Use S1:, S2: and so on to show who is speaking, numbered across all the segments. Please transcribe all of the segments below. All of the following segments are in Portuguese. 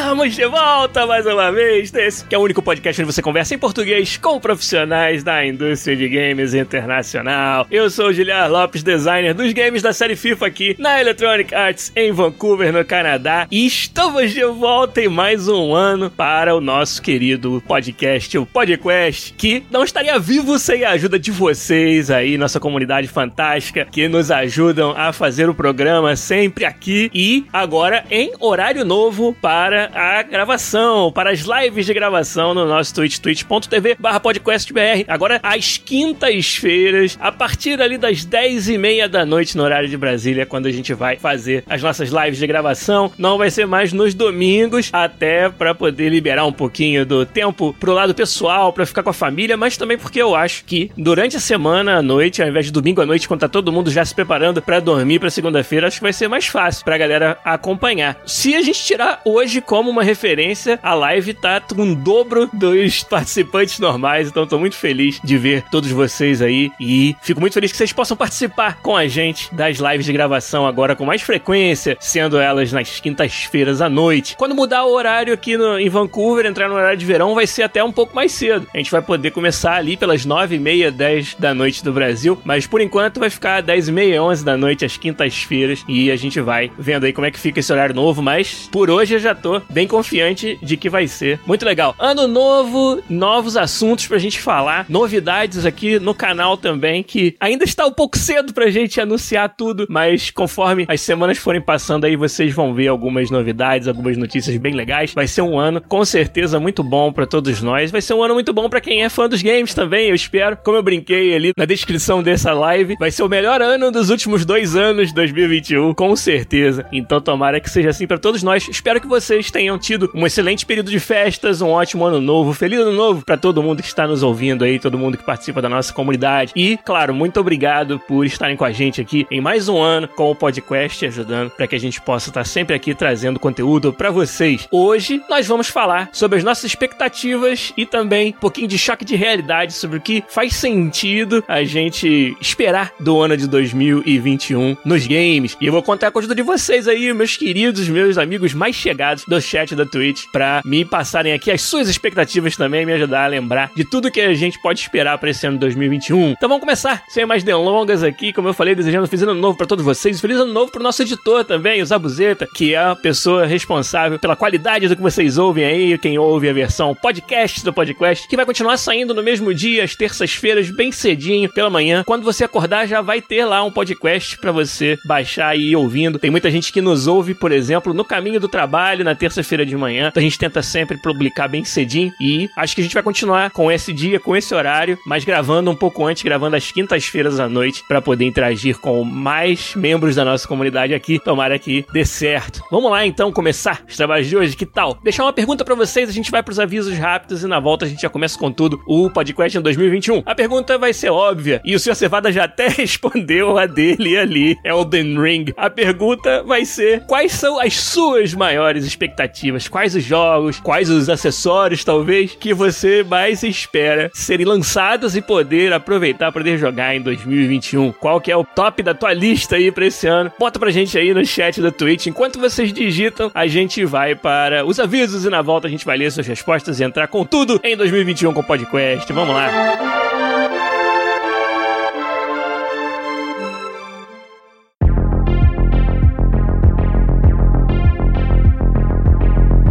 S1: Estamos de volta mais uma vez nesse que é o único podcast onde você conversa em português com profissionais da indústria de games internacional. Eu sou o Giliar Lopes, designer dos games da série FIFA aqui na Electronic Arts em Vancouver, no Canadá. E estamos de volta em mais um ano para o nosso querido podcast, o Podcast, que não estaria vivo sem a ajuda de vocês aí, nossa comunidade fantástica, que nos ajudam a fazer o programa sempre aqui e agora em horário novo para a gravação, para as lives de gravação no nosso Twitch, twitch.tv barra podcastbr. Agora, às quintas-feiras, a partir ali das 10 e meia da noite no horário de Brasília, quando a gente vai fazer as nossas lives de gravação. Não vai ser mais nos domingos, até para poder liberar um pouquinho do tempo pro lado pessoal, para ficar com a família, mas também porque eu acho que durante a semana à noite, ao invés de domingo à noite, quando tá todo mundo já se preparando para dormir para segunda-feira, acho que vai ser mais fácil pra galera acompanhar. Se a gente tirar hoje como uma referência, a live tá com o dobro dos participantes normais, então tô muito feliz de ver todos vocês aí e fico muito feliz que vocês possam participar com a gente das lives de gravação agora com mais frequência, sendo elas nas quintas-feiras à noite. Quando mudar o horário aqui no, em Vancouver, entrar no horário de verão, vai ser até um pouco mais cedo. A gente vai poder começar ali pelas nove e meia, dez da noite do Brasil, mas por enquanto vai ficar dez e meia, onze da noite, às quintas-feiras, e a gente vai vendo aí como é que fica esse horário novo, mas por hoje eu já tô bem confiante de que vai ser muito legal. Ano novo, novos assuntos pra gente falar, novidades aqui no canal também, que ainda está um pouco cedo pra gente anunciar tudo, mas conforme as semanas forem passando aí, vocês vão ver algumas novidades, algumas notícias bem legais. Vai ser um ano, com certeza, muito bom para todos nós. Vai ser um ano muito bom para quem é fã dos games também, eu espero. Como eu brinquei ali na descrição dessa live, vai ser o melhor ano dos últimos dois anos, 2021, com certeza. Então tomara que seja assim para todos nós. Espero que vocês tenham tido um excelente período de festas, um ótimo ano novo, feliz ano novo para todo mundo que está nos ouvindo aí, todo mundo que participa da nossa comunidade. E, claro, muito obrigado por estarem com a gente aqui em mais um ano com o podcast ajudando para que a gente possa estar sempre aqui trazendo conteúdo para vocês. Hoje nós vamos falar sobre as nossas expectativas e também um pouquinho de choque de realidade sobre o que faz sentido a gente esperar do ano de 2021 nos games. E eu vou contar com a ajuda de vocês aí, meus queridos, meus amigos mais chegados do chat da Twitch, para me passarem aqui as suas expectativas também, me ajudar a lembrar de tudo que a gente pode esperar para esse ano 2021. Então vamos começar, sem mais delongas aqui, como eu falei, desejando um feliz ano novo para todos vocês, feliz ano novo pro nosso editor também, o Zabuzeta, que é a pessoa responsável pela qualidade do que vocês ouvem aí, quem ouve a versão podcast do podcast, que vai continuar saindo no mesmo dia, às terças-feiras, bem cedinho, pela manhã. Quando você acordar, já vai ter lá um podcast para você baixar e ir ouvindo. Tem muita gente que nos ouve, por exemplo, no caminho do trabalho, na terça-feira de manhã. Então a gente tenta sempre publicar bem cedinho e acho que a gente vai continuar com esse dia, com esse horário, mas gravando um pouco antes, gravando às quintas-feiras à noite para poder interagir com mais membros da nossa comunidade aqui. Tomara que dê certo. Vamos lá então começar os trabalhos de hoje. Que tal? Deixar uma pergunta para vocês, a gente vai pros avisos rápidos e na volta a gente já começa com tudo o podcast em 2021. A pergunta vai ser óbvia e o Sr. Cevada já até respondeu a dele ali, Elden Ring. A pergunta vai ser: quais são as suas maiores expectativas? Quais os jogos, quais os acessórios, talvez, que você mais espera serem lançados e poder aproveitar, poder jogar em 2021? Qual que é o top da tua lista aí pra esse ano? Bota pra gente aí no chat da Twitch. Enquanto vocês digitam, a gente vai para os avisos e na volta a gente vai ler suas respostas e entrar com tudo em 2021 com o podcast. Vamos lá.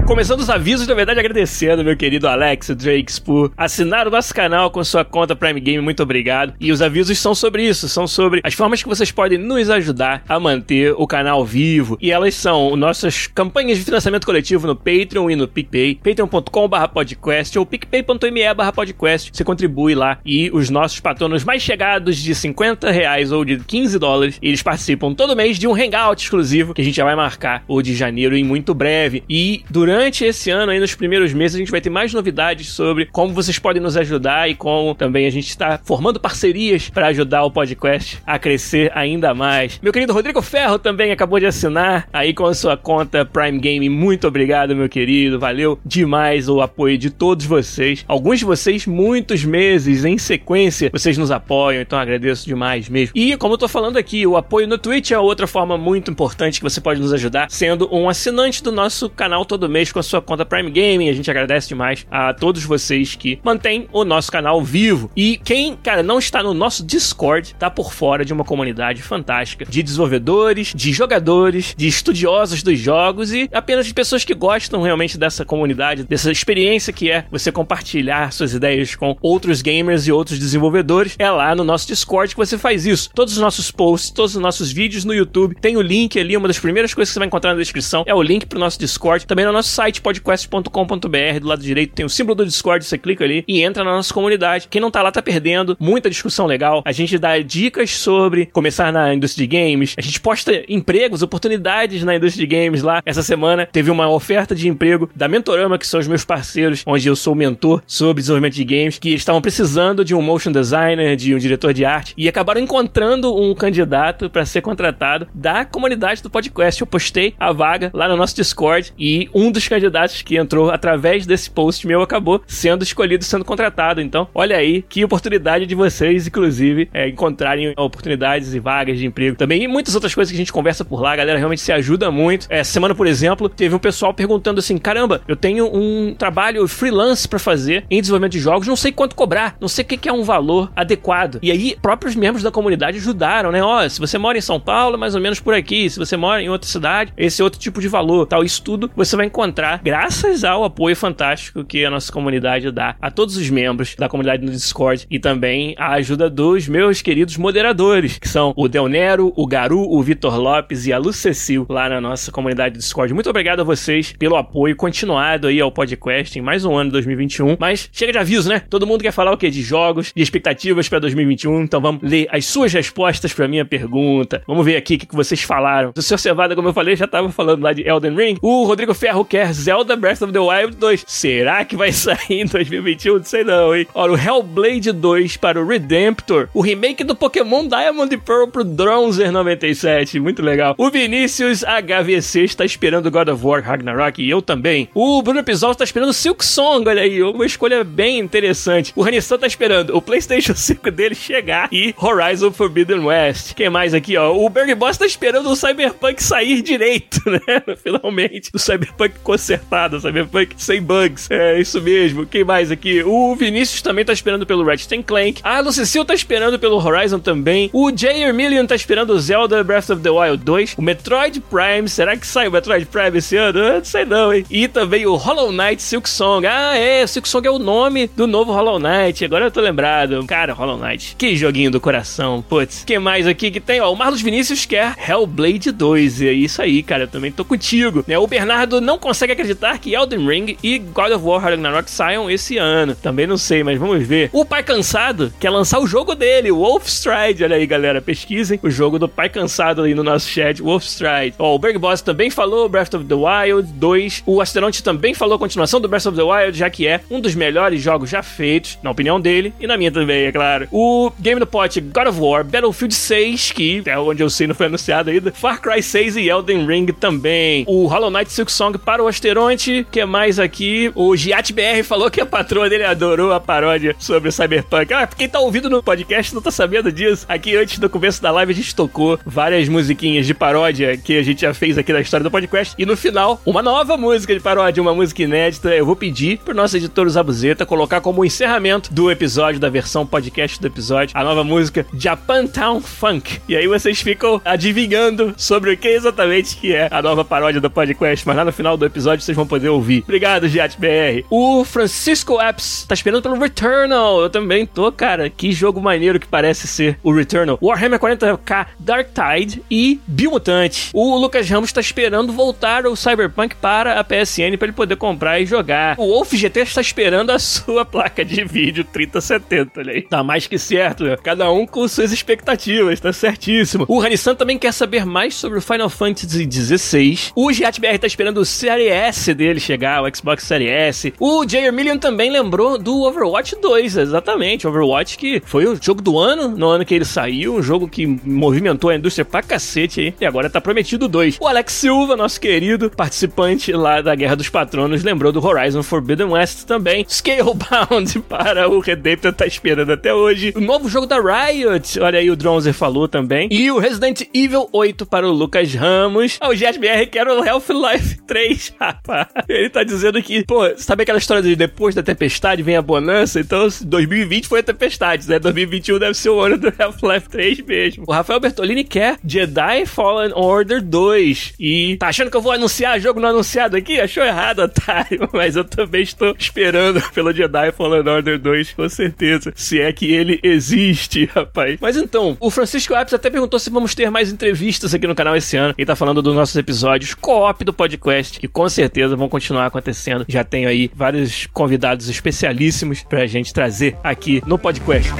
S1: Começando os avisos, na verdade, agradecendo meu querido Alex Drakes por assinar o nosso canal com sua conta Prime Game. Muito obrigado. E os avisos são sobre isso, são sobre as formas que vocês podem nos ajudar a manter o canal vivo. E elas são nossas campanhas de financiamento coletivo no Patreon e no PicPay, patreon.com/podcast ou picpay.me/podcast. Você contribui lá e os nossos patronos mais chegados de 50 reais ou de 15 dólares, eles participam todo mês de um hangout exclusivo que a gente já vai marcar o de janeiro em muito breve. E durante esse ano, aí nos primeiros meses, a gente vai ter mais novidades sobre como vocês podem nos ajudar e como também a gente está formando parcerias para ajudar o podcast a crescer ainda mais. Meu querido Rodrigo Ferro também acabou de assinar aí com a sua conta Prime Game. Muito obrigado, meu querido. Valeu demais o apoio de todos vocês. Alguns de vocês, muitos meses em sequência, vocês nos apoiam, então agradeço demais mesmo. E como eu tô falando aqui, o apoio no Twitch é outra forma muito importante que você pode nos ajudar, sendo um assinante do nosso canal todo mês com a sua conta Prime Gaming. A gente agradece demais a todos vocês que mantêm o nosso canal vivo. E quem, cara, não está no nosso Discord, tá por fora de uma comunidade fantástica de desenvolvedores, de jogadores, de estudiosos dos jogos e apenas de pessoas que gostam realmente dessa comunidade, dessa experiência que é você compartilhar suas ideias com outros gamers e outros desenvolvedores. É lá no nosso Discord que você faz isso. Todos os nossos posts, todos os nossos vídeos no YouTube, tem o link ali, uma das primeiras coisas que você vai encontrar na descrição é o link pro nosso Discord. Também no nosso site podcast.com.br, do lado direito tem o símbolo do Discord, você clica ali e entra na nossa comunidade. Quem não tá lá tá perdendo, muita discussão legal. A gente dá dicas sobre começar na indústria de games. A gente posta empregos, oportunidades na indústria de games lá. Essa semana teve uma oferta de emprego da Mentorama, que são os meus parceiros, onde eu sou mentor sobre desenvolvimento de games, que estavam precisando de um motion designer, de um diretor de arte e acabaram encontrando um candidato para ser contratado da comunidade do podcast. Eu postei a vaga lá no nosso Discord e um dos candidatos que entrou através desse post meu acabou sendo escolhido, sendo contratado. Então, olha aí que oportunidade de vocês, inclusive, é, encontrarem oportunidades e vagas de emprego também. E muitas outras coisas que a gente conversa por lá, a galera realmente se ajuda muito. Essa semana, por exemplo, teve um pessoal perguntando assim: caramba, eu tenho um trabalho freelance para fazer em desenvolvimento de jogos, não sei quanto cobrar, não sei o que é um valor adequado. E aí, próprios membros da comunidade ajudaram, né? Ó, se você mora em São Paulo, mais ou menos por aqui. Se você mora em outra cidade, esse é outro tipo de valor, tal. Isso tudo você vai encontrar graças ao apoio fantástico que a nossa comunidade dá a todos os membros da comunidade no Discord e também a ajuda dos meus queridos moderadores, que são o Del Nero, o Garu, o Vitor Lopes e a Lu Cecil lá na nossa comunidade do Discord. Muito obrigado a vocês pelo apoio continuado aí ao podcast em mais um ano de 2021. Mas chega de aviso, né? Todo mundo quer falar o quê? De jogos, de expectativas para 2021. Então vamos ler as suas respostas para minha pergunta. Vamos ver aqui o que vocês falaram. O Sr. Cevada, como eu falei, já tava falando lá de Elden Ring. O Rodrigo Ferro quer Zelda Breath of the Wild 2. Será que vai sair em 2021? Não sei não, hein? Olha, o Hellblade 2 para o Redemptor. O remake do Pokémon Diamond Pearl pro Dronzer 97. Muito legal. O Vinícius HVC está esperando God of War Ragnarok e eu também. O Bruno Episódio está esperando Silk Song, olha aí. Uma escolha bem interessante. O Ranissan está esperando o PlayStation 5 dele chegar e Horizon Forbidden West. Quem mais aqui, ó? O Berg Boss está esperando o Cyberpunk sair direito, né? Finalmente. O Cyberpunk consertado, o Cyberpunk sem bugs. É isso mesmo. Quem mais aqui? O Vinícius também tá esperando pelo Ratchet Clank. A Lucicil tá esperando pelo Horizon também. O Jay Ermilion tá esperando o Zelda Breath of the Wild 2. O Metroid Prime. Será que sai o Metroid Prime esse ano? Eu não sei não, hein? E também o Hollow Knight Silk Song. Ah, é. Silk Song é o nome do novo Hollow Knight. Agora eu tô lembrado. Cara, Hollow Knight. Que joguinho do coração. Putz. Quem mais aqui que tem? Ó, o Marlos Vinícius quer Hellblade 2. E é isso aí, cara. Eu também tô contigo. Né? O Bernardo não consegue acreditar que Elden Ring e God of War Ragnarok saiam esse ano. Também não sei, mas vamos ver. O Pai Cansado quer lançar o jogo dele, Wolfstride. Olha aí, galera. Pesquisem o jogo do Pai Cansado ali no nosso chat, Wolfstride. Ó, o Berg Boss também falou Breath of the Wild 2. O Asteronte também falou a continuação do Breath of the Wild, já que é um dos melhores jogos já feitos, na opinião dele e na minha também, é claro. O Game do Pot God of War, Battlefield 6, que é onde eu sei não foi anunciado ainda. Far Cry 6 e Elden Ring também. O Hollow Knight Silk Song para o Asteronte. que mais aqui? O Giat BR falou que a patroa dele adorou a paródia sobre o Cyberpunk. Ah, quem tá ouvindo no podcast não tá sabendo disso. Aqui antes do começo da live a gente tocou várias musiquinhas de paródia que a gente já fez aqui na história do podcast. E no final, uma nova música de paródia, uma música inédita. Eu vou pedir pro nosso editor Zabuzeta colocar como encerramento do episódio, da versão podcast do episódio, a nova música Japantown Funk. E aí vocês ficam adivinhando sobre o que exatamente que é a nova paródia do podcast. Mas lá no final do episódio episódio vocês vão poder ouvir. Obrigado, GiatBR. O Francisco Apps tá esperando pelo Returnal. Eu também tô, cara. Que jogo maneiro que parece ser o Returnal. Warhammer 40k Dark Tide e Biomutante. O Lucas Ramos tá esperando voltar o Cyberpunk para a PSN para ele poder comprar e jogar. O Wolf GT está esperando a sua placa de vídeo 3070, olha aí. Tá mais que certo, né? cada um com suas expectativas, tá certíssimo. O Hanissan também quer saber mais sobre o Final Fantasy XVI. O GiatBR tá esperando o Série S dele chegar, o Xbox Series S. O J. Million também lembrou do Overwatch 2, exatamente. Overwatch que foi o jogo do ano, no ano que ele saiu, um jogo que movimentou a indústria pra cacete aí. E agora tá prometido dois. O Alex Silva, nosso querido participante lá da Guerra dos Patronos, lembrou do Horizon Forbidden West também. Scalebound para o Redemptor tá esperando até hoje. O novo jogo da Riot, olha aí o Dronzer falou também. E o Resident Evil 8 para o Lucas Ramos. O JetBR quer o Half-Life 3, rapaz. Ele tá dizendo que, pô, sabe aquela história de depois da tempestade vem a bonança? Então 2020 foi a tempestade, né? 2021 deve ser o ano do Half-Life 3 mesmo. O Rafael Bertolini quer Jedi Fallen Order 2. E tá achando que eu vou anunciar jogo não anunciado aqui? Achou errado, otário. Mas eu também estou esperando pelo Jedi Fallen Order 2, com certeza. Se é que ele existe, rapaz. Mas então, o Francisco Apps até perguntou se vamos ter mais entrevistas aqui no canal esse ano. Ele tá falando dos nossos episódios co-op do podcast, que com certeza vão continuar acontecendo. Já tenho aí vários convidados especialíssimos pra gente trazer aqui no podcast.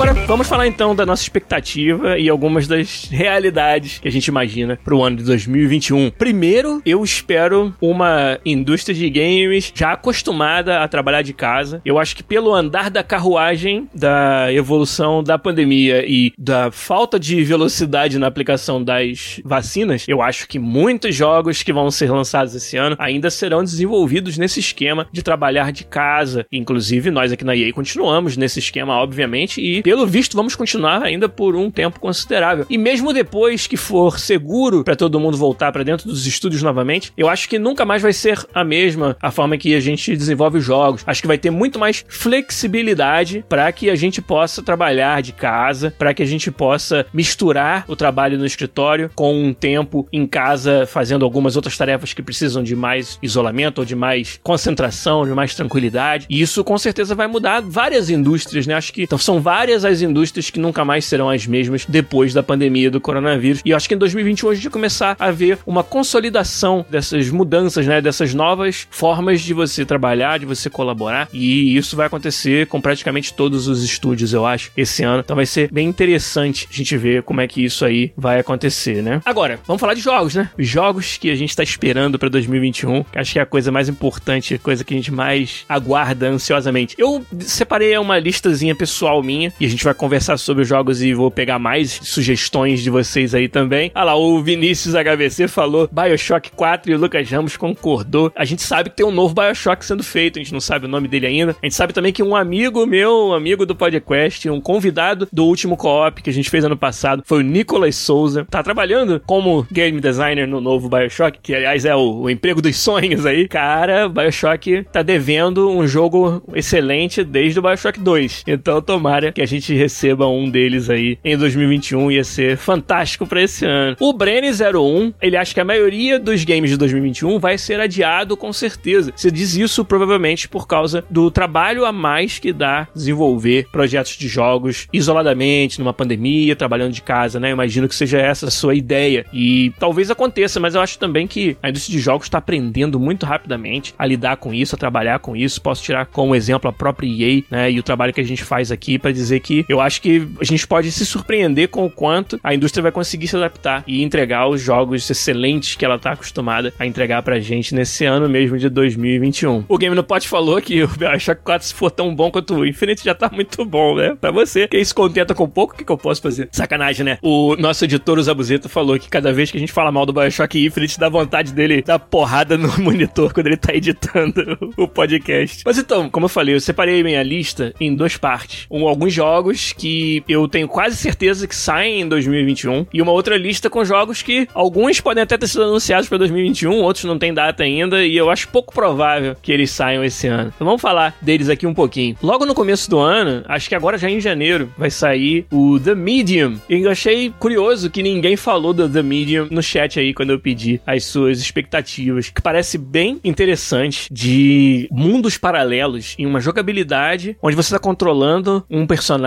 S1: Agora vamos falar então da nossa expectativa e algumas das realidades que a gente imagina para o ano de 2021. Primeiro, eu espero uma indústria de games já acostumada a trabalhar de casa. Eu acho que pelo andar da carruagem da evolução da pandemia e da falta de velocidade na aplicação das vacinas, eu acho que muitos jogos que vão ser lançados esse ano ainda serão desenvolvidos nesse esquema de trabalhar de casa. Inclusive, nós aqui na EA continuamos nesse esquema, obviamente, e pelo visto vamos continuar ainda por um tempo considerável. E mesmo depois que for seguro para todo mundo voltar para dentro dos estúdios novamente, eu acho que nunca mais vai ser a mesma a forma que a gente desenvolve os jogos. Acho que vai ter muito mais flexibilidade para que a gente possa trabalhar de casa, para que a gente possa misturar o trabalho no escritório com um tempo em casa fazendo algumas outras tarefas que precisam de mais isolamento ou de mais concentração, de mais tranquilidade. E isso com certeza vai mudar várias indústrias, né? Acho que então, são várias todas as indústrias que nunca mais serão as mesmas depois da pandemia do coronavírus. E eu acho que em 2021 a gente vai começar a ver uma consolidação dessas mudanças, né? Dessas novas formas de você trabalhar, de você colaborar. E isso vai acontecer com praticamente todos os estúdios, eu acho, esse ano. Então vai ser bem interessante a gente ver como é que isso aí vai acontecer, né? Agora, vamos falar de jogos, né? Os jogos que a gente tá esperando para 2021, que acho que é a coisa mais importante, a coisa que a gente mais aguarda ansiosamente. Eu separei uma listazinha pessoal minha e gente vai conversar sobre os jogos e vou pegar mais sugestões de vocês aí também. Ah lá, o Vinícius HVC falou Bioshock 4 e o Lucas Ramos concordou. A gente sabe que tem um novo Bioshock sendo feito, a gente não sabe o nome dele ainda. A gente sabe também que um amigo meu, um amigo do podcast, um convidado do último co-op que a gente fez ano passado, foi o Nicolas Souza. Tá trabalhando como game designer no novo Bioshock, que aliás é o, o emprego dos sonhos aí. Cara, Bioshock tá devendo um jogo excelente desde o Bioshock 2. Então tomara que a gente receba um deles aí em 2021. Ia ser fantástico para esse ano. O Brenny01, ele acha que a maioria dos games de 2021 vai ser adiado com certeza. Você diz isso provavelmente por causa do trabalho a mais que dá desenvolver projetos de jogos isoladamente, numa pandemia, trabalhando de casa, né? Imagino que seja essa a sua ideia. E talvez aconteça, mas eu acho também que a indústria de jogos está aprendendo muito rapidamente a lidar com isso, a trabalhar com isso. Posso tirar como exemplo a própria EA, né? E o trabalho que a gente faz aqui para dizer que eu acho que a gente pode se surpreender com o quanto a indústria vai conseguir se adaptar e entregar os jogos excelentes que ela tá acostumada a entregar pra gente nesse ano mesmo de 2021. O Game no Pot falou que o Bioshock 4, se for tão bom quanto o Infinite, já tá muito bom, né? Pra você. Quem se contenta com pouco, o que, que eu posso fazer? Sacanagem, né? O nosso editor, o Zabuzeta, falou que cada vez que a gente fala mal do Bioshock Infinite, dá vontade dele dar porrada no monitor quando ele tá editando o podcast. Mas então, como eu falei, eu separei minha lista em duas partes. Um, alguns jogos jogos que eu tenho quase certeza que saem em 2021 e uma outra lista com jogos que alguns podem até ter sido anunciados para 2021, outros não tem data ainda e eu acho pouco provável que eles saiam esse ano. Então vamos falar deles aqui um pouquinho. Logo no começo do ano, acho que agora já em janeiro, vai sair o The Medium. E eu achei curioso que ninguém falou do The Medium no chat aí quando eu pedi as suas expectativas, que parece bem interessante de mundos paralelos em uma jogabilidade onde você está controlando um personagem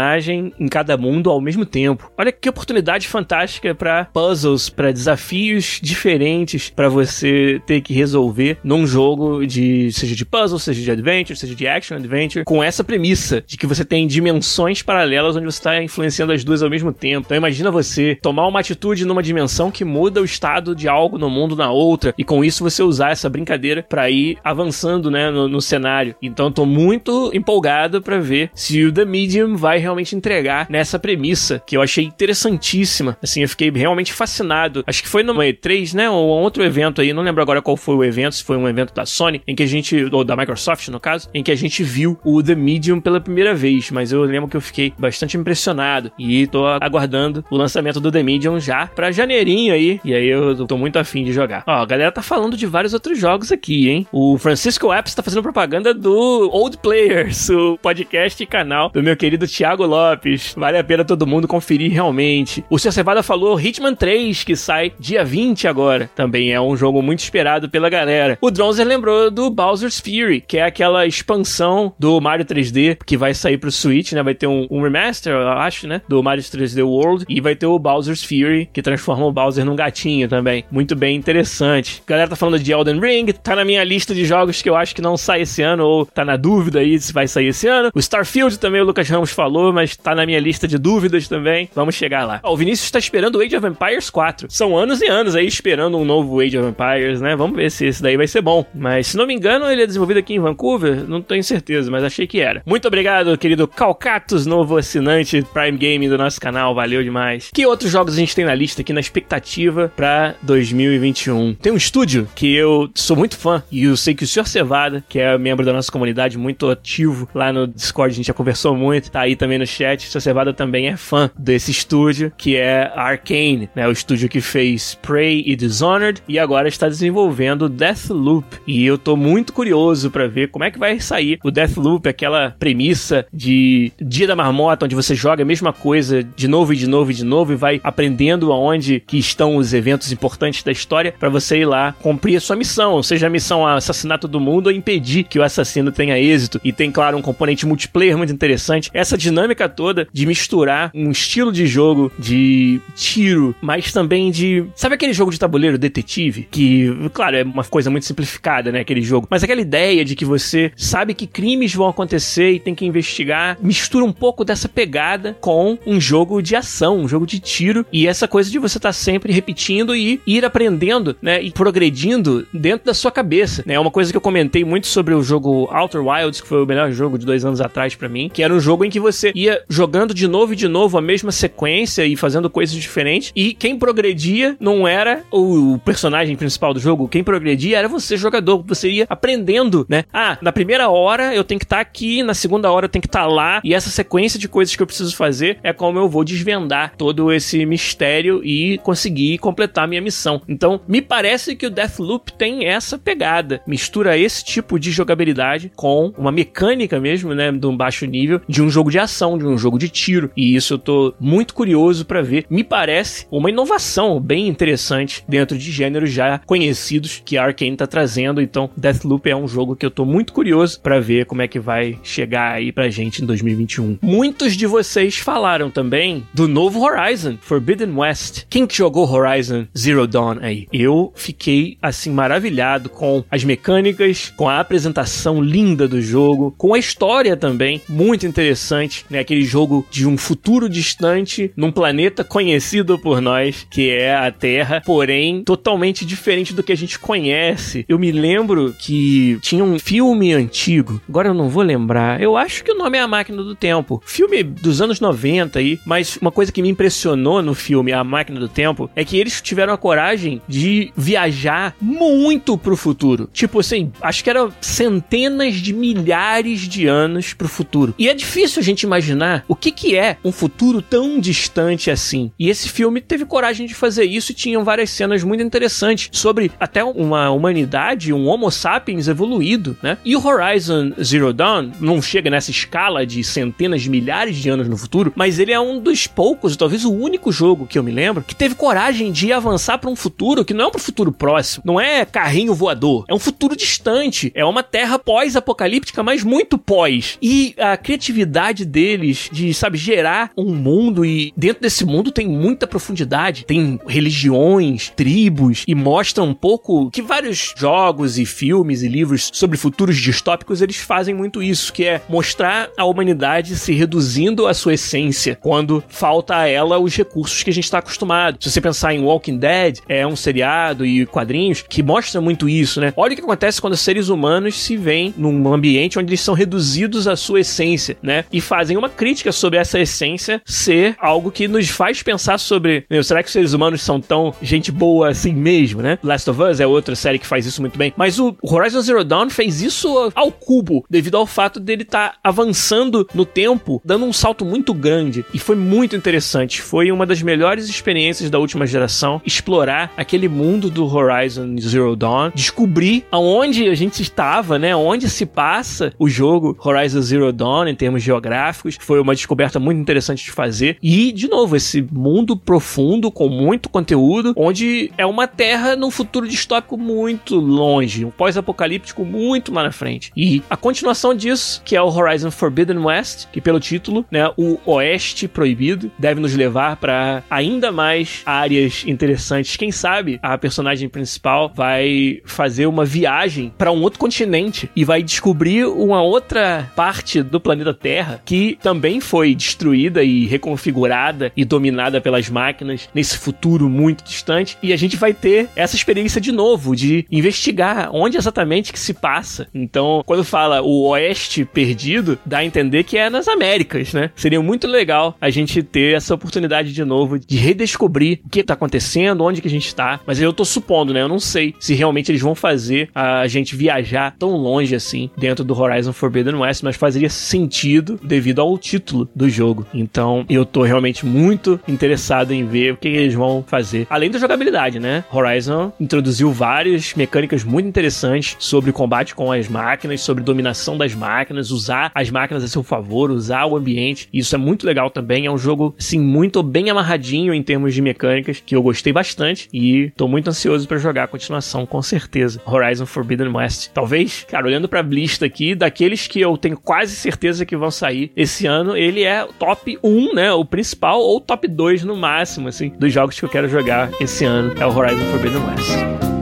S1: em cada mundo ao mesmo tempo. Olha que oportunidade fantástica para puzzles, para desafios diferentes para você ter que resolver num jogo de seja de puzzle, seja de adventure, seja de action adventure, com essa premissa de que você tem dimensões paralelas onde você está influenciando as duas ao mesmo tempo. Então imagina você tomar uma atitude numa dimensão que muda o estado de algo no mundo na outra e com isso você usar essa brincadeira para ir avançando, né, no, no cenário. Então tô muito empolgado para ver se o The Medium vai realmente entregar nessa premissa que eu achei interessantíssima. Assim, eu fiquei realmente fascinado. Acho que foi no E3, né, ou outro evento aí, não lembro agora qual foi o evento, se foi um evento da Sony, em que a gente, ou da Microsoft no caso, em que a gente viu o The Medium pela primeira vez, mas eu lembro que eu fiquei bastante impressionado e tô aguardando o lançamento do The Medium já pra janeirinho aí, e aí eu tô muito afim de jogar. Ó, a galera tá falando de vários outros jogos aqui, hein? O Francisco Apps tá fazendo propaganda do Old Players, o podcast e canal do meu querido Thiago Lopes. Vale a pena todo mundo conferir realmente. O Sr. Cevada falou Hitman 3, que sai dia 20 agora. Também é um jogo muito esperado pela galera. O Dronzer lembrou do Bowser's Fury, que é aquela expansão do Mario 3D que vai sair pro Switch, né? Vai ter um, um remaster, eu acho, né? Do Mario 3D World. E vai ter o Bowser's Fury, que transforma o Bowser num gatinho também. Muito bem interessante. A galera tá falando de Elden Ring, tá na minha lista de jogos que eu acho que não sai esse ano, ou tá na dúvida aí se vai sair esse ano. O Starfield também o Lucas Ramos falou, mas tá na minha lista de dúvidas também. Vamos chegar lá. Ó, o Vinícius tá esperando o Age of Empires 4. São anos e anos aí esperando um novo Age of Empires, né? Vamos ver se esse daí vai ser bom. Mas se não me engano, ele é desenvolvido aqui em Vancouver, não tenho certeza, mas achei que era. Muito obrigado, querido Calcatus, novo assinante Prime Game do nosso canal, valeu demais. Que outros jogos a gente tem na lista aqui na expectativa pra 2021? Tem um estúdio que eu sou muito fã e eu sei que o Sr. Cevada, que é membro da nossa comunidade, muito ativo lá no Discord, a gente já conversou muito, tá aí também no chat. Sr. Cevada também é fã desse estúdio, que é Arcane, né? O estúdio que fez Prey e Dishonored e agora está desenvolvendo Deathloop. E eu tô muito curioso para ver como é que vai sair o Deathloop, aquela premissa de Dia da Marmota, onde você joga a mesma coisa de novo e de novo e de novo e vai aprendendo aonde que estão os eventos importantes da história para você ir lá cumprir a sua missão, seja a missão assassinar todo mundo ou impedir que o assassino tenha êxito. E tem, claro, um componente multiplayer muito interessante. Essa dinâmica toda de misturar um estilo de jogo de tiro, mas também de. Sabe aquele jogo de tabuleiro detetive? Que, claro, é uma coisa muito simplificada, né? Aquele jogo. Mas aquela ideia de que você sabe que crimes vão acontecer e tem que investigar, mistura um pouco dessa pegada com um jogo de ação, um jogo de tiro. E essa coisa de você estar tá sempre repetindo e ir aprendendo, né? E progredindo dentro da sua cabeça, né? É uma coisa que eu comentei muito sobre o jogo Outer Wilds, que foi o melhor jogo de dois anos atrás para mim, que era um jogo em que você ia jogando de novo e de novo a mesma sequência e fazendo coisas diferentes. E quem progredia não era o personagem principal do jogo, quem progredia era você, jogador. Você ia aprendendo, né? Ah, na primeira hora eu tenho que estar tá aqui, na segunda hora eu tenho que estar tá lá, e essa sequência de coisas que eu preciso fazer é como eu vou desvendar todo esse mistério e conseguir completar a minha missão. Então, me parece que o Deathloop tem essa pegada, mistura esse tipo de jogabilidade com uma mecânica mesmo, né, de um baixo nível, de um jogo de ação, de um jogo de tiro. E isso eu tô muito curioso para ver. Me parece uma inovação bem interessante dentro de gêneros já conhecidos que a Arkane tá trazendo. Então, Deathloop é um jogo que eu tô muito curioso para ver como é que vai chegar aí pra gente em 2021. Muitos de vocês falaram também do novo Horizon, Forbidden West. Quem que jogou Horizon Zero Dawn aí? Eu fiquei assim maravilhado com as mecânicas, com a apresentação linda do jogo, com a história também muito interessante, né? Aquele jogo de um futuro distante num planeta conhecido por nós, que é a Terra, porém totalmente diferente do que a gente conhece. Eu me lembro que tinha um filme antigo, agora eu não vou lembrar. Eu acho que o nome é A Máquina do Tempo. Filme dos anos 90 aí, mas uma coisa que me impressionou no filme A Máquina do Tempo é que eles tiveram a coragem de viajar muito pro futuro. Tipo assim, acho que era centenas de milhares de anos pro futuro. E é difícil a gente imaginar o que, que é um futuro tão distante assim. E esse filme teve coragem de fazer isso e tinham várias cenas muito interessantes sobre até uma humanidade, um Homo sapiens evoluído, né? E o Horizon Zero Dawn não chega nessa escala de centenas de milhares de anos no futuro, mas ele é um dos poucos, talvez o único jogo que eu me lembro, que teve coragem de avançar para um futuro que não é um futuro próximo, não é carrinho voador, é um futuro distante, é uma terra pós-apocalíptica, mas muito pós. E a criatividade deles de, sabe, gerar um mundo e dentro desse mundo tem muita profundidade, tem religiões, tribos e mostra um pouco que vários jogos e filmes e livros sobre futuros distópicos eles fazem muito isso, que é mostrar a humanidade se reduzindo à sua essência quando falta a ela os recursos que a gente está acostumado. Se você pensar em Walking Dead, é um seriado e quadrinhos que mostra muito isso, né? Olha o que acontece quando seres humanos se veem num ambiente onde eles são reduzidos à sua essência, né? E fazem uma crítica sobre essa essência ser algo que nos faz pensar sobre, meu, será que os seres humanos são tão gente boa assim mesmo, né? Last of Us é outra série que faz isso muito bem, mas o Horizon Zero Dawn fez isso ao cubo, devido ao fato dele estar tá avançando no tempo, dando um salto muito grande e foi muito interessante. Foi uma das melhores experiências da última geração explorar aquele mundo do Horizon Zero Dawn, descobrir aonde a gente estava, né? Onde se passa o jogo Horizon Zero Dawn em termos geográficos. Foi uma descoberta muito interessante de fazer. E, de novo, esse mundo profundo com muito conteúdo, onde é uma terra num futuro distópico muito longe, um pós-apocalíptico muito lá na frente. E a continuação disso, que é o Horizon Forbidden West, que pelo título, né, o Oeste Proibido, deve nos levar para ainda mais áreas interessantes. Quem sabe a personagem principal vai fazer uma viagem para um outro continente e vai descobrir uma outra parte do planeta Terra que também foi destruída e reconfigurada e dominada pelas máquinas nesse futuro muito distante. E a gente vai ter essa experiência de novo de investigar onde exatamente que se passa. Então, quando fala o Oeste perdido, dá a entender que é nas Américas, né? Seria muito legal a gente ter essa oportunidade de novo de redescobrir o que está acontecendo, onde que a gente está. Mas eu tô supondo, né? Eu não sei se realmente eles vão fazer a gente viajar tão longe assim dentro do Horizon Forbidden West, mas fazeria sentido devido ao título do jogo. Então, eu tô realmente muito interessado em ver o que eles vão fazer. Além da jogabilidade, né? Horizon introduziu várias mecânicas muito interessantes sobre combate com as máquinas, sobre dominação das máquinas, usar as máquinas a seu favor, usar o ambiente. Isso é muito legal também. É um jogo, assim, muito bem amarradinho em termos de mecânicas, que eu gostei bastante e tô muito ansioso para jogar a continuação, com certeza. Horizon Forbidden West. Talvez, cara, olhando pra lista aqui, daqueles que eu tenho quase certeza que vão sair esse ano, ele é top 1, né? O principal, ou top 2 no máximo, assim, dos jogos que eu quero jogar esse ano. É o Horizon Forbidden West.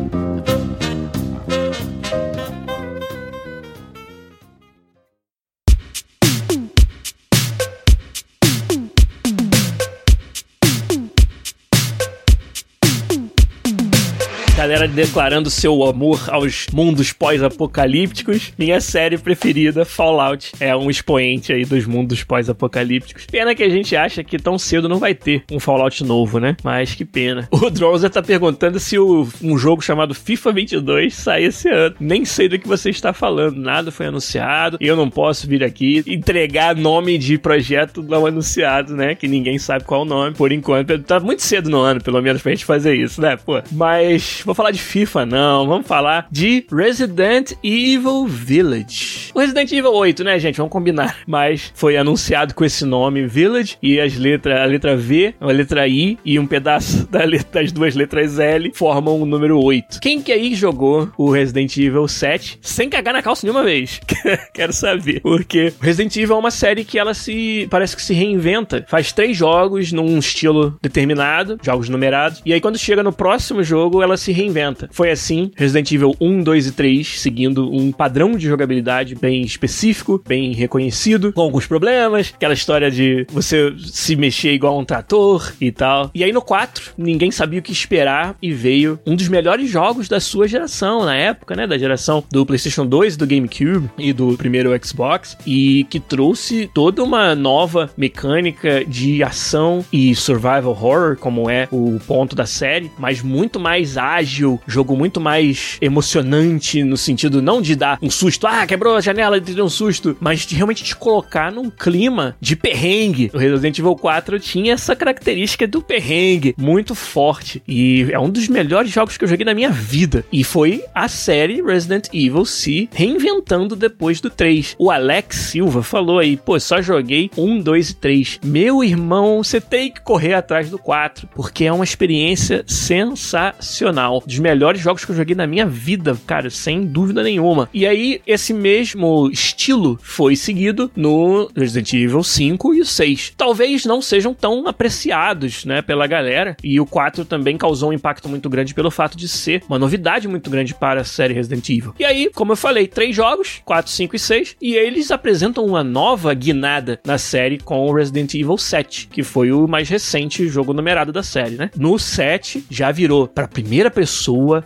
S1: Galera declarando seu amor aos mundos pós-apocalípticos. Minha série preferida, Fallout, é um expoente aí dos mundos pós-apocalípticos. Pena que a gente acha que tão cedo não vai ter um Fallout novo, né? Mas que pena. O Drowser tá perguntando se o, um jogo chamado FIFA 22 sai esse ano. Nem sei do que você está falando, nada foi anunciado. Eu não posso vir aqui entregar nome de projeto não anunciado, né? Que ninguém sabe qual o nome. Por enquanto, tá muito cedo no ano, pelo menos, pra gente fazer isso, né? Pô, mas vou falar de FIFA, não. Vamos falar de Resident Evil Village. O Resident Evil 8, né, gente? Vamos combinar. Mas foi anunciado com esse nome, Village, e as letras, a letra V, a letra I e um pedaço da letra, das duas letras L formam o número 8. Quem que aí jogou o Resident Evil 7 sem cagar na calça nenhuma vez? Quero saber. Porque Resident Evil é uma série que ela se. parece que se reinventa. Faz três jogos num estilo determinado, jogos numerados. E aí quando chega no próximo jogo, ela se reinventa reinventa. Foi assim, Resident Evil 1, 2 e 3, seguindo um padrão de jogabilidade bem específico, bem reconhecido, com alguns problemas, aquela história de você se mexer igual um trator e tal. E aí no 4, ninguém sabia o que esperar e veio um dos melhores jogos da sua geração, na época, né, da geração do PlayStation 2, do GameCube e do primeiro Xbox, e que trouxe toda uma nova mecânica de ação e survival horror, como é o ponto da série, mas muito mais ágil jogo muito mais emocionante no sentido não de dar um susto, ah, quebrou a janela deu um susto, mas de realmente te colocar num clima de perrengue. O Resident Evil 4 tinha essa característica do perrengue muito forte e é um dos melhores jogos que eu joguei na minha vida. E foi a série Resident Evil se reinventando depois do 3. O Alex Silva falou aí, pô, só joguei 1, 2 e 3. Meu irmão, você tem que correr atrás do 4, porque é uma experiência sensacional. Dos melhores jogos que eu joguei na minha vida, cara, sem dúvida nenhuma. E aí, esse mesmo estilo foi seguido no Resident Evil 5 e o 6. Talvez não sejam tão apreciados, né, pela galera. E o 4 também causou um impacto muito grande pelo fato de ser uma novidade muito grande para a série Resident Evil. E aí, como eu falei, três jogos, 4, 5 e 6, e eles apresentam uma nova guinada na série com o Resident Evil 7, que foi o mais recente jogo numerado da série, né? No 7 já virou para primeira pessoa,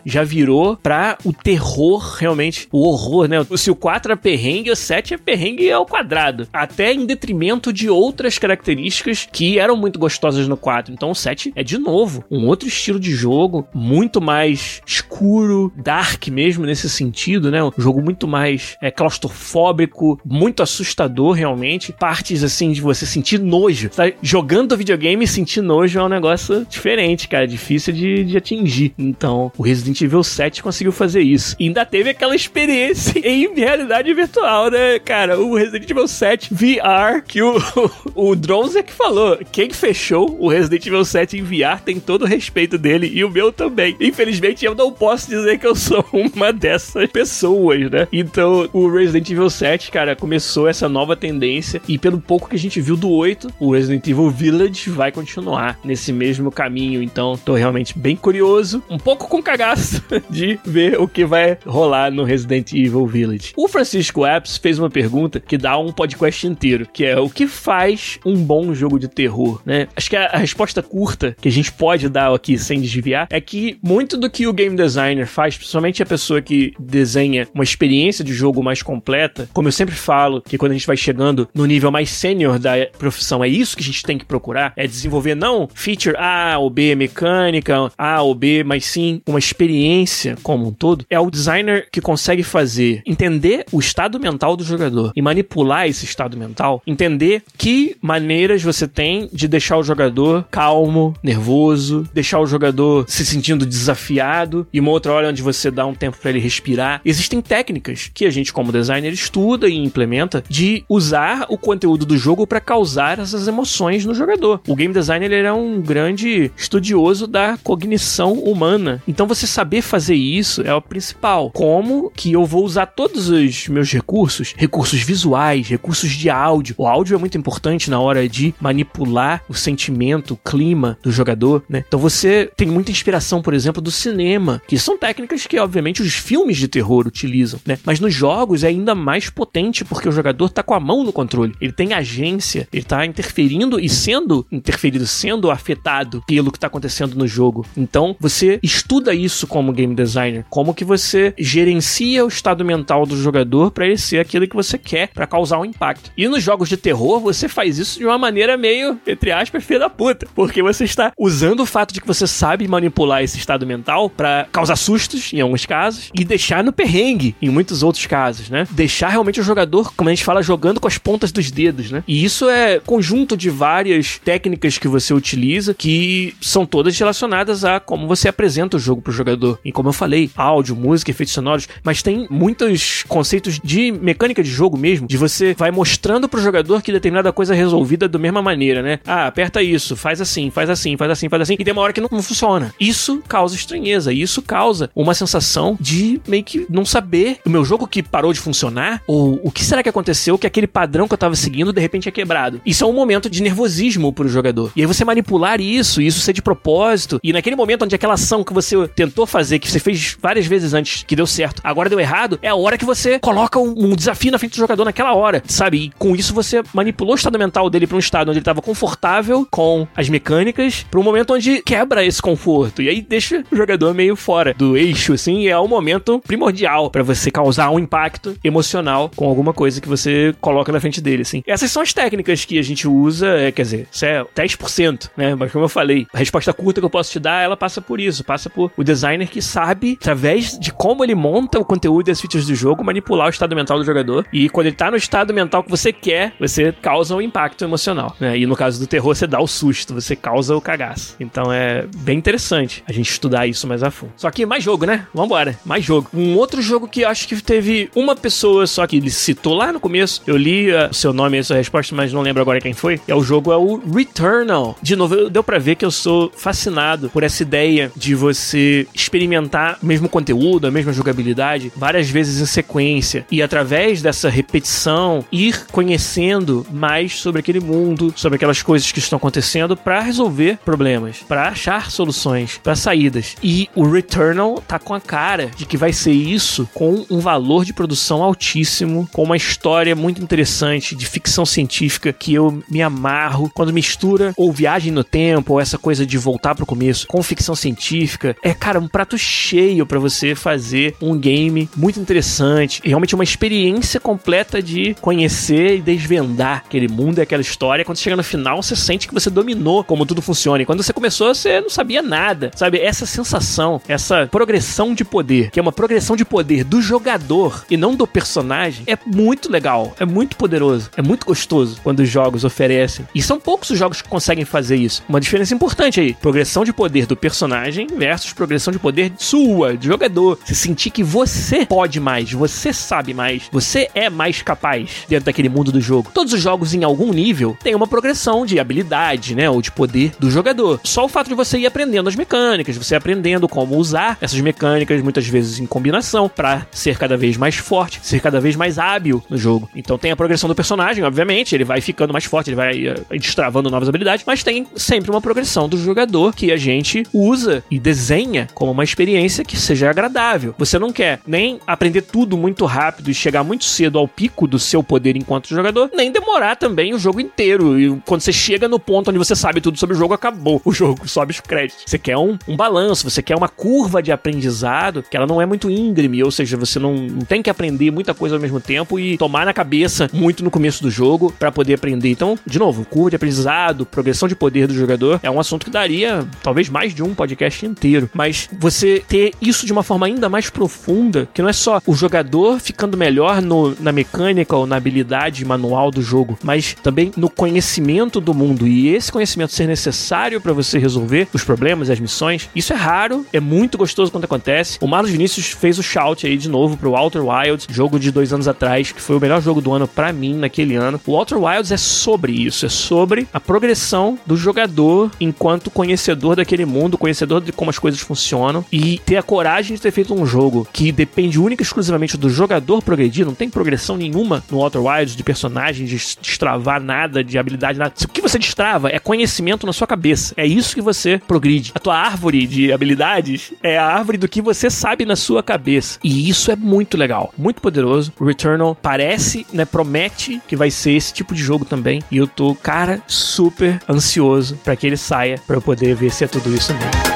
S1: já virou para o terror realmente, o horror, né? Se o 4 é perrengue, o 7 é perrengue ao quadrado, até em detrimento de outras características que eram muito gostosas no 4. Então o 7 é de novo um outro estilo de jogo, muito mais escuro, dark mesmo nesse sentido, né? Um jogo muito mais é, claustrofóbico, muito assustador realmente. Partes assim de você sentir nojo. Tá jogando videogame e sentir nojo é um negócio diferente, cara. Difícil de, de atingir. Então, o Resident Evil 7 conseguiu fazer isso. E ainda teve aquela experiência em realidade virtual, né, cara? O Resident Evil 7 VR, que o, o Dronzek falou. Quem fechou o Resident Evil 7 em VR tem todo o respeito dele e o meu também. Infelizmente, eu não posso dizer que eu sou uma dessas pessoas, né? Então, o Resident Evil 7, cara, começou essa nova tendência e pelo pouco que a gente viu do 8, o Resident Evil Village vai continuar nesse mesmo caminho. Então, tô realmente bem curioso, um pouco com cagaço de ver o que vai rolar no Resident Evil Village. O Francisco Apps fez uma pergunta que dá um podcast inteiro, que é o que faz um bom jogo de terror, né? Acho que a, resposta curta que a gente pode dar aqui sem desviar é que muito do que o game designer faz, principalmente a pessoa que desenha uma experiência de jogo mais completa, como eu sempre falo, que quando a gente vai chegando no nível mais sênior da profissão, é isso que a gente tem que procurar, é desenvolver não feature A ou B mecânica, A ou B, mas sim uma experiência como um todo. É o designer que consegue fazer, entender o estado mental do jogador e manipular esse estado mental, entender que maneiras você tem de deixar o jogador calmo, nervoso, deixar o jogador se sentindo desafiado e uma outra hora onde você dá um tempo para ele respirar. Existem técnicas que a gente como designer estuda e implementa de usar o conteúdo do jogo para causar essas emoções no jogador. O game designer ele é um grande estudioso da cognição humana. Então você saber fazer isso é o principal. Como que eu vou usar todos os meus recursos, recursos visuais, recursos de áudio. O áudio é muito importante na hora de manipular o sentimento, o clima do jogador, né? Então você tem muita inspiração, por exemplo, do cinema, que são técnicas que obviamente os filmes de terror utilizam, né? Mas nos jogos é ainda mais potente porque o jogador tá com a mão no controle. Ele tem agência, ele tá interferindo e sendo interferido, sendo afetado pelo que tá acontecendo no jogo. Então, você estuda isso como game designer, como que você gerencia o estado mental do jogador para ele ser aquilo que você quer para causar um impacto. E nos jogos de terror, você faz isso de uma maneira meio, entre aspas, filha da puta, porque você está usando o fato de que você sabe manipular esse estado mental para causar sustos em alguns casos e deixar no perrengue em muitos outros casos, né? Deixar realmente o jogador, como a gente fala, jogando com as pontas dos dedos, né? E isso é conjunto de várias técnicas que você utiliza que são todas relacionadas a como você apresenta o jogo pro jogador. E como eu falei, áudio, música, efeitos sonoros, mas tem muitos conceitos de mecânica de jogo mesmo, de você vai mostrando pro jogador que determinada coisa é resolvida da mesma maneira, né? Ah, aperta isso, faz assim, faz assim, faz assim, faz assim, e tem uma hora que não, não funciona. Isso causa estranheza, isso causa uma sensação de meio que não saber o meu jogo que parou de funcionar, ou o que será que aconteceu que aquele padrão que eu tava seguindo de repente é quebrado. Isso é um momento de nervosismo pro jogador. E aí você manipular isso, isso ser de propósito, e naquele momento onde aquela ação que você tentou fazer, que você fez várias vezes antes, que deu certo, agora deu errado, é a hora que você coloca um, um desafio na frente do jogador naquela hora, sabe? E com isso você manipulou o estado mental dele para um estado onde ele tava confortável com as mecânicas, para um momento onde quebra esse conforto. E aí deixa o jogador meio fora do eixo, assim, e é o momento primordial para você causar um impacto emocional com alguma coisa que você coloca na frente dele, assim. Essas são as técnicas que a gente usa, é, quer dizer, isso é 10%, né? Mas como eu falei, a resposta curta que eu posso te dar, ela passa por isso, passa o designer que sabe, através de como ele monta o conteúdo e as features do jogo, manipular o estado mental do jogador. E quando ele tá no estado mental que você quer, você causa um impacto emocional. Né? E no caso do terror, você dá o susto, você causa o cagaço. Então é bem interessante a gente estudar isso mais a fundo. Só que mais jogo, né? Vambora, mais jogo. Um outro jogo que acho que teve uma pessoa só que ele citou lá no começo, eu li uh, o seu nome e a sua resposta, mas não lembro agora quem foi. É o jogo é o Returnal. De novo, deu para ver que eu sou fascinado por essa ideia de você experimentar o mesmo conteúdo, a mesma jogabilidade, várias vezes em sequência e através dessa repetição ir conhecendo mais sobre aquele mundo, sobre aquelas coisas que estão acontecendo para resolver problemas, para achar soluções, para saídas. E o Returnal tá com a cara de que vai ser isso com um valor de produção altíssimo, com uma história muito interessante de ficção científica que eu me amarro quando mistura ou viagem no tempo ou essa coisa de voltar pro começo com ficção científica. É, cara, um prato cheio para você fazer um game muito interessante e realmente uma experiência completa de conhecer e desvendar aquele mundo e aquela história. Quando você chega no final, você sente que você dominou como tudo funciona. E quando você começou, você não sabia nada. Sabe? Essa sensação, essa progressão de poder, que é uma progressão de poder do jogador e não do personagem, é muito legal, é muito poderoso, é muito gostoso quando os jogos oferecem. E são poucos os jogos que conseguem fazer isso. Uma diferença importante aí: progressão de poder do personagem versus progressão de poder sua, de jogador. Se sentir que você pode mais, você sabe mais, você é mais capaz dentro daquele mundo do jogo. Todos os jogos, em algum nível, têm uma progressão de habilidade, né? Ou de poder do jogador. Só o fato de você ir aprendendo as mecânicas, você aprendendo como usar essas mecânicas, muitas vezes em combinação, para ser cada vez mais forte, ser cada vez mais hábil no jogo. Então tem a progressão do personagem, obviamente, ele vai ficando mais forte, ele vai uh, destravando novas habilidades, mas tem sempre uma progressão do jogador que a gente usa e desenha como uma experiência que seja agradável. Você não quer nem aprender tudo muito rápido e chegar muito cedo ao pico do seu poder enquanto jogador, nem demorar também o jogo inteiro. E quando você chega no ponto onde você sabe tudo sobre o jogo, acabou o jogo, sobe os créditos. Você quer um, um balanço, você quer uma curva de aprendizado que ela não é muito íngreme, ou seja, você não, não tem que aprender muita coisa ao mesmo tempo e tomar na cabeça muito no começo do jogo para poder aprender. Então, de novo, curva de aprendizado, progressão de poder do jogador é um assunto que daria talvez mais de um podcast inteiro. Mas você ter isso de uma forma ainda mais profunda, que não é só o jogador ficando melhor no, na mecânica ou na habilidade manual do jogo, mas também no conhecimento do mundo e esse conhecimento ser necessário para você resolver os problemas as missões. Isso é raro, é muito gostoso quando acontece. O Marlos Vinícius fez o shout aí de novo pro Outer Wilds, jogo de dois anos atrás, que foi o melhor jogo do ano para mim naquele ano. O Outer Wilds é sobre isso, é sobre a progressão do jogador enquanto conhecedor daquele mundo, conhecedor de como as coisas funcionam e ter a coragem de ter feito um jogo que depende única e exclusivamente do jogador progredir, não tem progressão nenhuma no Outer Wilds de personagem, de destravar nada, de habilidade, nada. O que você destrava é conhecimento na sua cabeça. É isso que você progride. A tua árvore de habilidades é a árvore do que você sabe na sua cabeça. E isso é muito legal, muito poderoso. O Returnal parece, né, promete que vai ser esse tipo de jogo também. E eu tô, cara, super ansioso para que ele saia para eu poder ver se é tudo isso mesmo.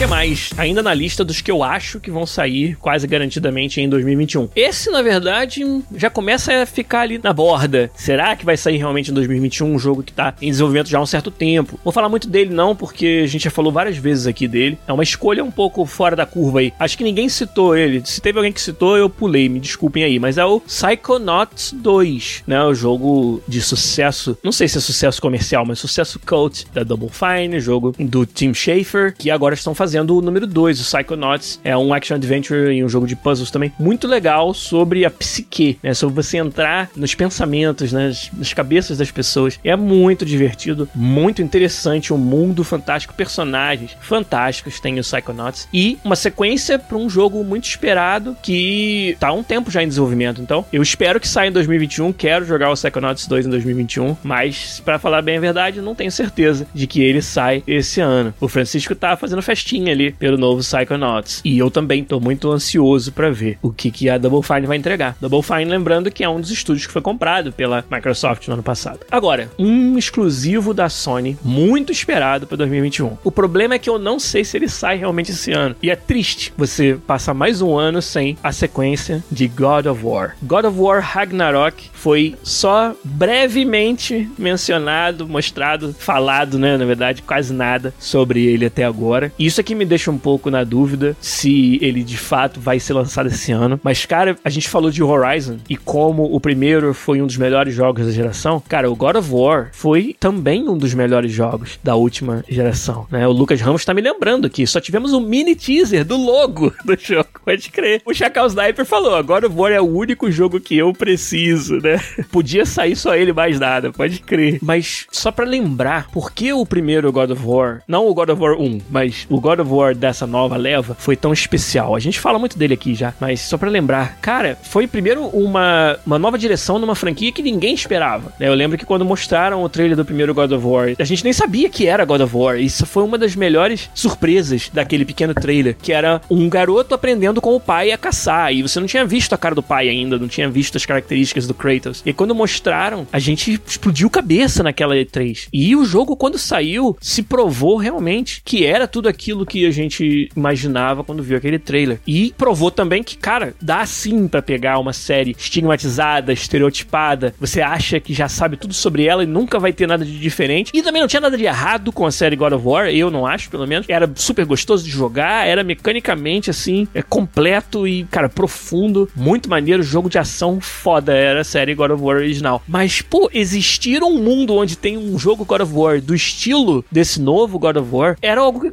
S1: Que mais? Ainda na lista dos que eu acho que vão sair quase garantidamente em 2021. Esse, na verdade, já começa a ficar ali na borda. Será que vai sair realmente em 2021 um jogo que tá em desenvolvimento já há um certo tempo? Vou falar muito dele não, porque a gente já falou várias vezes aqui dele. É uma escolha um pouco fora da curva aí. Acho que ninguém citou ele. Se teve alguém que citou, eu pulei, me desculpem aí. Mas é o Psychonauts 2, né? O jogo de sucesso, não sei se é sucesso comercial, mas sucesso cult da Double Fine, jogo do Tim Schafer, que agora estão fazendo fazendo o número 2, o Psychonauts. É um action adventure e um jogo de puzzles também muito legal sobre a psique, né? Sobre você entrar nos pensamentos, nas, nas cabeças das pessoas. É muito divertido, muito interessante, um mundo fantástico, personagens fantásticos tem o Psychonauts e uma sequência para um jogo muito esperado que tá há um tempo já em desenvolvimento. Então, eu espero que saia em 2021, quero jogar o Psychonauts 2 em 2021, mas para falar bem a verdade, não tenho certeza de que ele sai esse ano. O Francisco tá fazendo festinha ali pelo novo Psychonauts. E eu também tô muito ansioso para ver o que, que a Double Fine vai entregar. Double Fine, lembrando que é um dos estúdios que foi comprado pela Microsoft no ano passado. Agora, um exclusivo da Sony, muito esperado para 2021. O problema é que eu não sei se ele sai realmente esse ano. E é triste você passar mais um ano sem a sequência de God of War. God of War Ragnarok foi só brevemente mencionado, mostrado, falado, né? Na verdade, quase nada sobre ele até agora. E isso aqui me deixa um pouco na dúvida se ele de fato vai ser lançado esse ano. Mas, cara, a gente falou de Horizon e como o primeiro foi um dos melhores jogos da geração. Cara, o God of War foi também um dos melhores jogos da última geração, né? O Lucas Ramos tá me lembrando que só tivemos um mini teaser do logo do jogo, pode crer. O Chacal Sniper falou: God of War é o único jogo que eu preciso, né? Podia sair só ele mais nada, pode crer. Mas só para lembrar, por que o primeiro God of War, não o God of War 1, mas o God of War dessa nova leva foi tão especial? A gente fala muito dele aqui já, mas só para lembrar, cara, foi primeiro uma, uma nova direção numa franquia que ninguém esperava. Né? Eu lembro que quando mostraram o trailer do primeiro God of War, a gente nem sabia que era God of War. Isso foi uma das melhores surpresas daquele pequeno trailer, que era um garoto aprendendo com o pai a caçar. E você não tinha visto a cara do pai ainda, não tinha visto as características do Kratos. E quando mostraram, a gente explodiu cabeça naquela E3. E o jogo, quando saiu, se provou realmente que era tudo aquilo que a gente imaginava quando viu aquele trailer. E provou também que, cara, dá sim para pegar uma série estigmatizada, estereotipada. Você acha que já sabe tudo sobre ela e nunca vai ter nada de diferente. E também não tinha nada de errado com a série God of War, eu não acho, pelo menos. Era super gostoso de jogar, era mecanicamente assim, é completo e, cara, profundo, muito maneiro, jogo de ação foda era a série God of War original. Mas, pô, existir um mundo onde tem um jogo God of War do estilo desse novo God of War era algo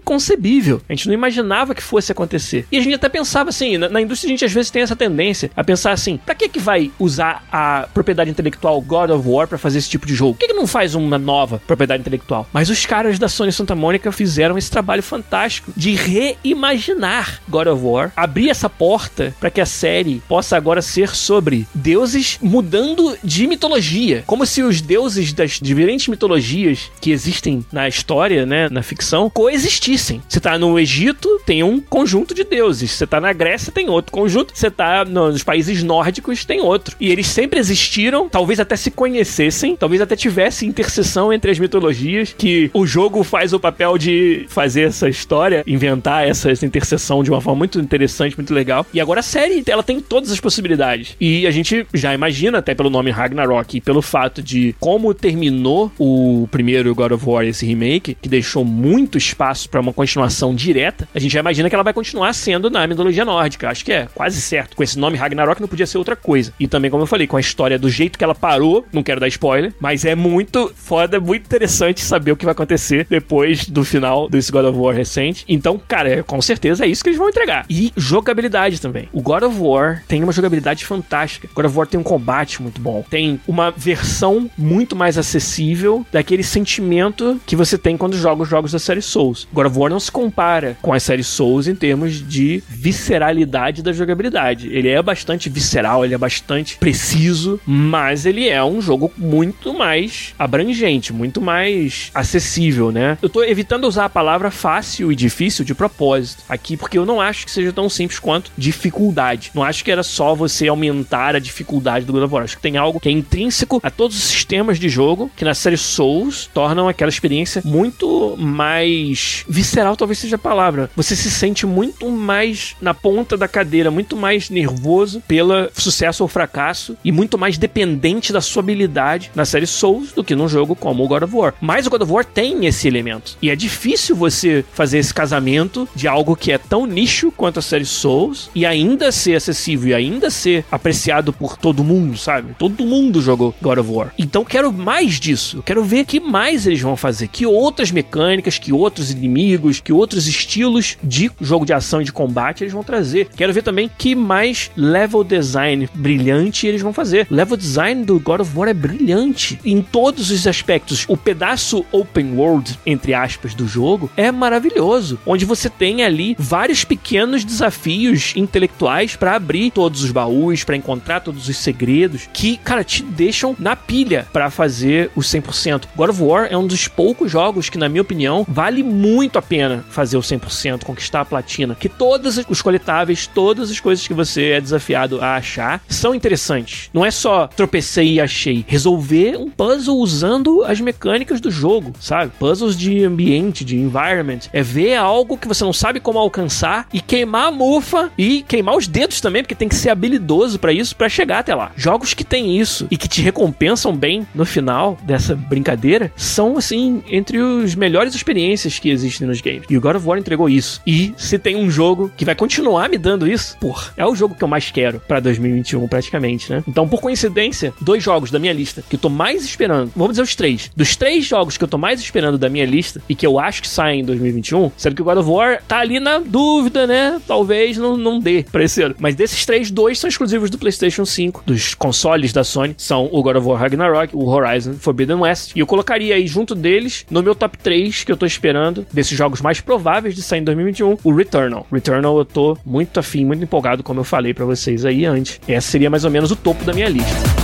S1: A gente não imaginava que fosse acontecer. E a gente até pensava assim, na, na indústria a gente às vezes tem essa tendência a pensar assim, pra que que vai usar a propriedade intelectual God of War para fazer esse tipo de jogo? Por que, que não faz uma nova propriedade intelectual? Mas os caras da Sony Santa Mônica fizeram esse trabalho fantástico de reimaginar God of War, abrir essa porta para que a série possa agora ser sobre deuses mudando de mitologia, como se os deuses das diferentes mitologias que existem na história, né, na ficção, coexistissem. Você tá no Egito, tem um conjunto de deuses. Você tá na Grécia, tem outro conjunto. Você tá nos países nórdicos, tem outro. E eles sempre existiram, talvez até se conhecessem, talvez até tivesse interseção entre as mitologias, que o jogo faz o papel de fazer essa história, inventar essa, essa interseção de uma forma muito interessante, muito legal. E agora a série, ela tem todas as possibilidades. E a gente já imagina, até pelo nome Ragnarok e pelo fato de como terminou o primeiro God of War, esse remake, que deixou muito espaço para uma continuação direta, a gente já imagina que ela vai continuar sendo na mitologia nórdica. Acho que é quase certo. Com esse nome Ragnarok não podia ser outra coisa. E também, como eu falei, com a história do jeito que ela parou, não quero dar spoiler, mas é muito foda, muito interessante saber o que vai acontecer depois do final desse God of War recente. Então, cara, com certeza é isso que eles vão entregar. E jogabilidade também. O God of War tem uma jogabilidade fantástica. God of War tem um combate muito bom. Tem uma versão muito mais acessível daquele sentimento que você tem quando joga os jogos da série Souls. God of War não se compara com a série Souls em termos de visceralidade da jogabilidade. Ele é bastante visceral, ele é bastante preciso, mas ele é um jogo muito mais abrangente, muito mais acessível, né? Eu tô evitando usar a palavra fácil e difícil de propósito aqui, porque eu não acho que seja tão simples quanto dificuldade. Não acho que era só você aumentar a dificuldade do God of War. Acho que tem algo que é intrínseco a todos os sistemas de jogo que na série Souls tornam aquela experiência muito mais visceral, talvez seja a palavra. Você se sente muito mais na ponta da cadeira, muito mais nervoso pelo sucesso ou fracasso e muito mais dependente da sua habilidade na série Souls do que num jogo como o God of War. Mas o God of War tem esse elemento. E é difícil você fazer esse casamento de algo que é tão nicho quanto a série Souls e ainda ser acessível e ainda ser apreciado por todo mundo, sabe? Todo mundo jogou God of War. Então quero mais disso. Quero ver que mais eles vão fazer, que outras mecânicas, que outros inimigos, que outros estilos de jogo de ação e de combate eles vão trazer. Quero ver também que mais level design brilhante eles vão fazer. Level design do God of War é brilhante em todos os aspectos. O pedaço open world, entre aspas, do jogo é maravilhoso, onde você tem ali vários pequenos desafios intelectuais para abrir todos os baús, para encontrar todos os segredos que, cara, te deixam na pilha para fazer o 100%. God of War é um dos poucos jogos que, na minha opinião, vale muito a pena fazer o 100%, conquistar a platina, que todos os coletáveis, todas as coisas que você é desafiado a achar são interessantes. Não é só tropecei e achei. Resolver um puzzle usando as mecânicas do jogo, sabe? Puzzles de ambiente, de environment. É ver algo que você não sabe como alcançar e queimar a mufa e queimar os dedos também, porque tem que ser habilidoso para isso, para chegar até lá. Jogos que tem isso e que te recompensam bem no final dessa brincadeira são, assim, entre os melhores experiências que existem nos games. E o God of War entregou isso. E se tem um jogo que vai continuar me dando isso, pô, é o jogo que eu mais quero para 2021, praticamente, né? Então, por coincidência, dois jogos da minha lista que eu tô mais esperando, vamos dizer os três. Dos três jogos que eu tô mais esperando da minha lista e que eu acho que saem em 2021, sendo que o God of War tá ali na dúvida, né? Talvez não, não dê pra esse ano. Mas desses três, dois são exclusivos do PlayStation 5, dos consoles da Sony, são o God of War Ragnarok, o Horizon Forbidden West. E eu colocaria aí junto deles, no meu top 3 que eu tô esperando, desses jogos mais prováveis de sair em 2021, o Returnal. Returnal eu tô muito afim, muito empolgado, como eu falei para vocês aí antes. Essa seria mais ou menos o topo da minha lista.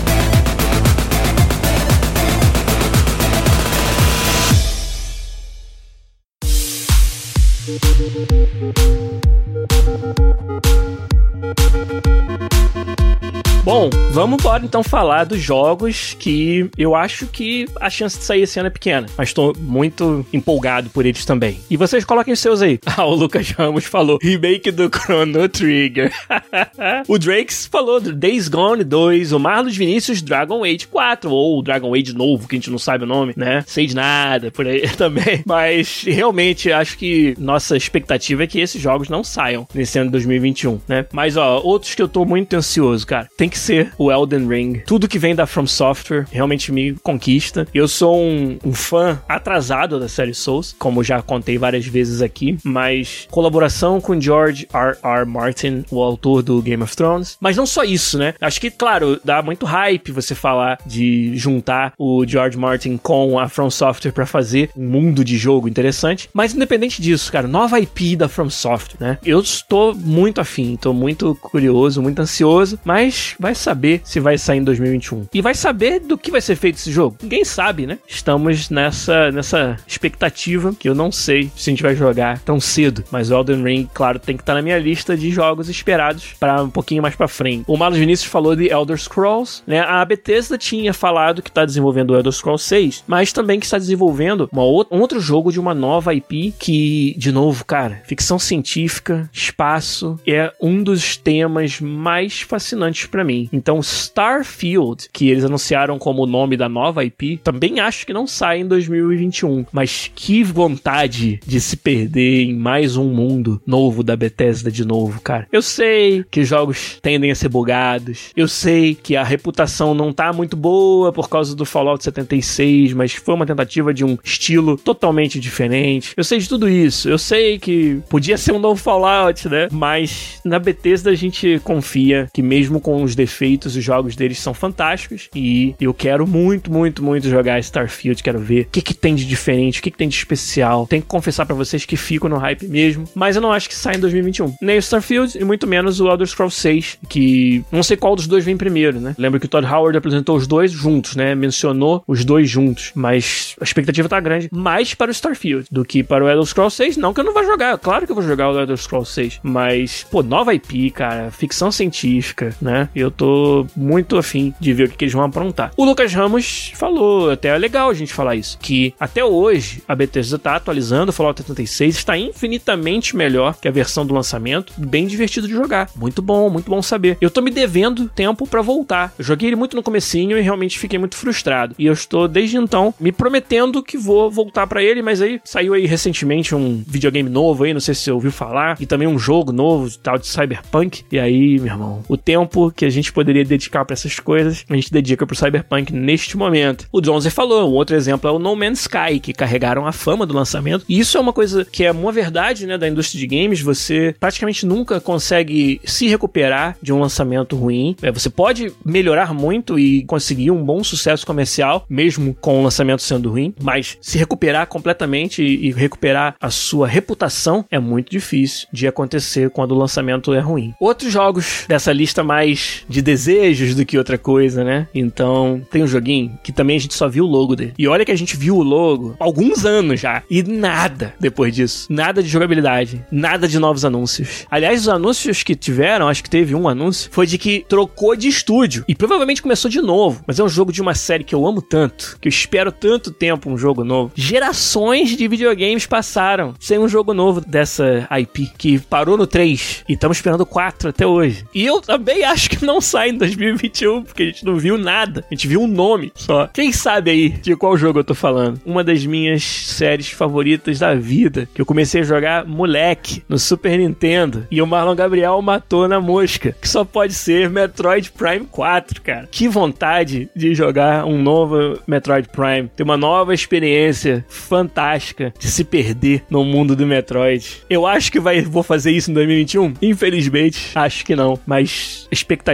S1: Bom, vamos embora então falar dos jogos que eu acho que a chance de sair esse ano é pequena, mas estou muito empolgado por eles também. E vocês coloquem os seus aí. Ah, o Lucas Ramos falou remake do Chrono Trigger. o Drakes falou Days Gone 2, o Marlos Vinícius Dragon Age 4, ou Dragon Age novo, que a gente não sabe o nome, né? Sei de nada por aí também. Mas realmente acho que nossa expectativa é que esses jogos não saiam nesse ano de 2021, né? Mas ó, outros que eu tô muito ansioso, cara. Tem que ser o Elden Ring. Tudo que vem da From Software realmente me conquista. Eu sou um, um fã atrasado da série Souls, como já contei várias vezes aqui, mas colaboração com George R. R. Martin, o autor do Game of Thrones. Mas não só isso, né? Acho que, claro, dá muito hype você falar de juntar o George Martin com a From Software para fazer um mundo de jogo interessante. Mas independente disso, cara, nova IP da From Software, né? Eu estou muito afim, estou muito curioso, muito ansioso, mas vai saber se vai sair em 2021. E vai saber do que vai ser feito esse jogo. Ninguém sabe, né? Estamos nessa, nessa expectativa que eu não sei se a gente vai jogar tão cedo. Mas o Elden Ring, claro, tem que estar tá na minha lista de jogos esperados para um pouquinho mais para frente. O Marlos Vinícius falou de Elder Scrolls, né? A Bethesda tinha falado que está desenvolvendo o Elder Scrolls 6, mas também que está desenvolvendo uma outra, um outro jogo de uma nova IP que, de novo, cara, ficção científica, espaço, é um dos temas mais fascinantes para mim mim. Então, Starfield, que eles anunciaram como o nome da nova IP, também acho que não sai em 2021. Mas que vontade de se perder em mais um mundo novo da Bethesda de novo, cara. Eu sei que jogos tendem a ser bugados. Eu sei que a reputação não tá muito boa por causa do Fallout 76, mas foi uma tentativa de um estilo totalmente diferente. Eu sei de tudo isso. Eu sei que podia ser um novo Fallout, né? Mas na Bethesda a gente confia que mesmo com os defeitos, os jogos deles são fantásticos e eu quero muito, muito, muito jogar Starfield, quero ver o que, que tem de diferente, o que, que tem de especial. Tenho que confessar para vocês que fico no hype mesmo, mas eu não acho que sai em 2021. Nem o Starfield e muito menos o Elder Scrolls 6, que não sei qual dos dois vem primeiro, né? Lembro que o Todd Howard apresentou os dois juntos, né? Mencionou os dois juntos, mas a expectativa tá grande mais para o Starfield do que para o Elder Scrolls 6. Não que eu não vá jogar, claro que eu vou jogar o Elder Scrolls 6, mas, pô, nova IP, cara, ficção científica, né? Eu tô muito afim de ver o que, que eles vão aprontar. O Lucas Ramos falou, até é legal a gente falar isso, que até hoje a Bethesda tá atualizando o Fallout 76, está infinitamente melhor que a versão do lançamento, bem divertido de jogar. Muito bom, muito bom saber. Eu tô me devendo tempo para voltar. Eu joguei ele muito no comecinho e realmente fiquei muito frustrado. E eu estou desde então me prometendo que vou voltar para ele, mas aí saiu aí recentemente um videogame novo aí, não sei se você ouviu falar, e também um jogo novo, tal de Cyberpunk. E aí, meu irmão, o tempo que a gente poderia dedicar para essas coisas, a gente dedica pro Cyberpunk neste momento. O Jonzer falou, um outro exemplo é o No Man's Sky, que carregaram a fama do lançamento. E isso é uma coisa que é uma verdade, né, da indústria de games, você praticamente nunca consegue se recuperar de um lançamento ruim. É, você pode melhorar muito e conseguir um bom sucesso comercial, mesmo com o lançamento sendo ruim, mas se recuperar completamente e recuperar a sua reputação é muito difícil de acontecer quando o lançamento é ruim. outros jogos dessa lista mais de desejos do que outra coisa, né? Então, tem um joguinho que também a gente só viu o logo dele. E olha que a gente viu o logo alguns anos já. E nada depois disso. Nada de jogabilidade. Nada de novos anúncios. Aliás, os anúncios que tiveram, acho que teve um anúncio, foi de que trocou de estúdio. E provavelmente começou de novo. Mas é um jogo de uma série que eu amo tanto, que eu espero tanto tempo um jogo novo. Gerações de videogames passaram sem um jogo novo dessa IP, que parou no 3 e estamos esperando o 4 até hoje. E eu também acho que não sai em 2021, porque a gente não viu nada. A gente viu um nome só. Quem sabe aí de qual jogo eu tô falando? Uma das minhas séries favoritas da vida, que eu comecei a jogar moleque no Super Nintendo e o Marlon Gabriel matou na mosca, que só pode ser Metroid Prime 4, cara. Que vontade de jogar um novo Metroid Prime, ter uma nova experiência fantástica de se perder no mundo do Metroid. Eu acho que vai, vou fazer isso em 2021? Infelizmente, acho que não. Mas a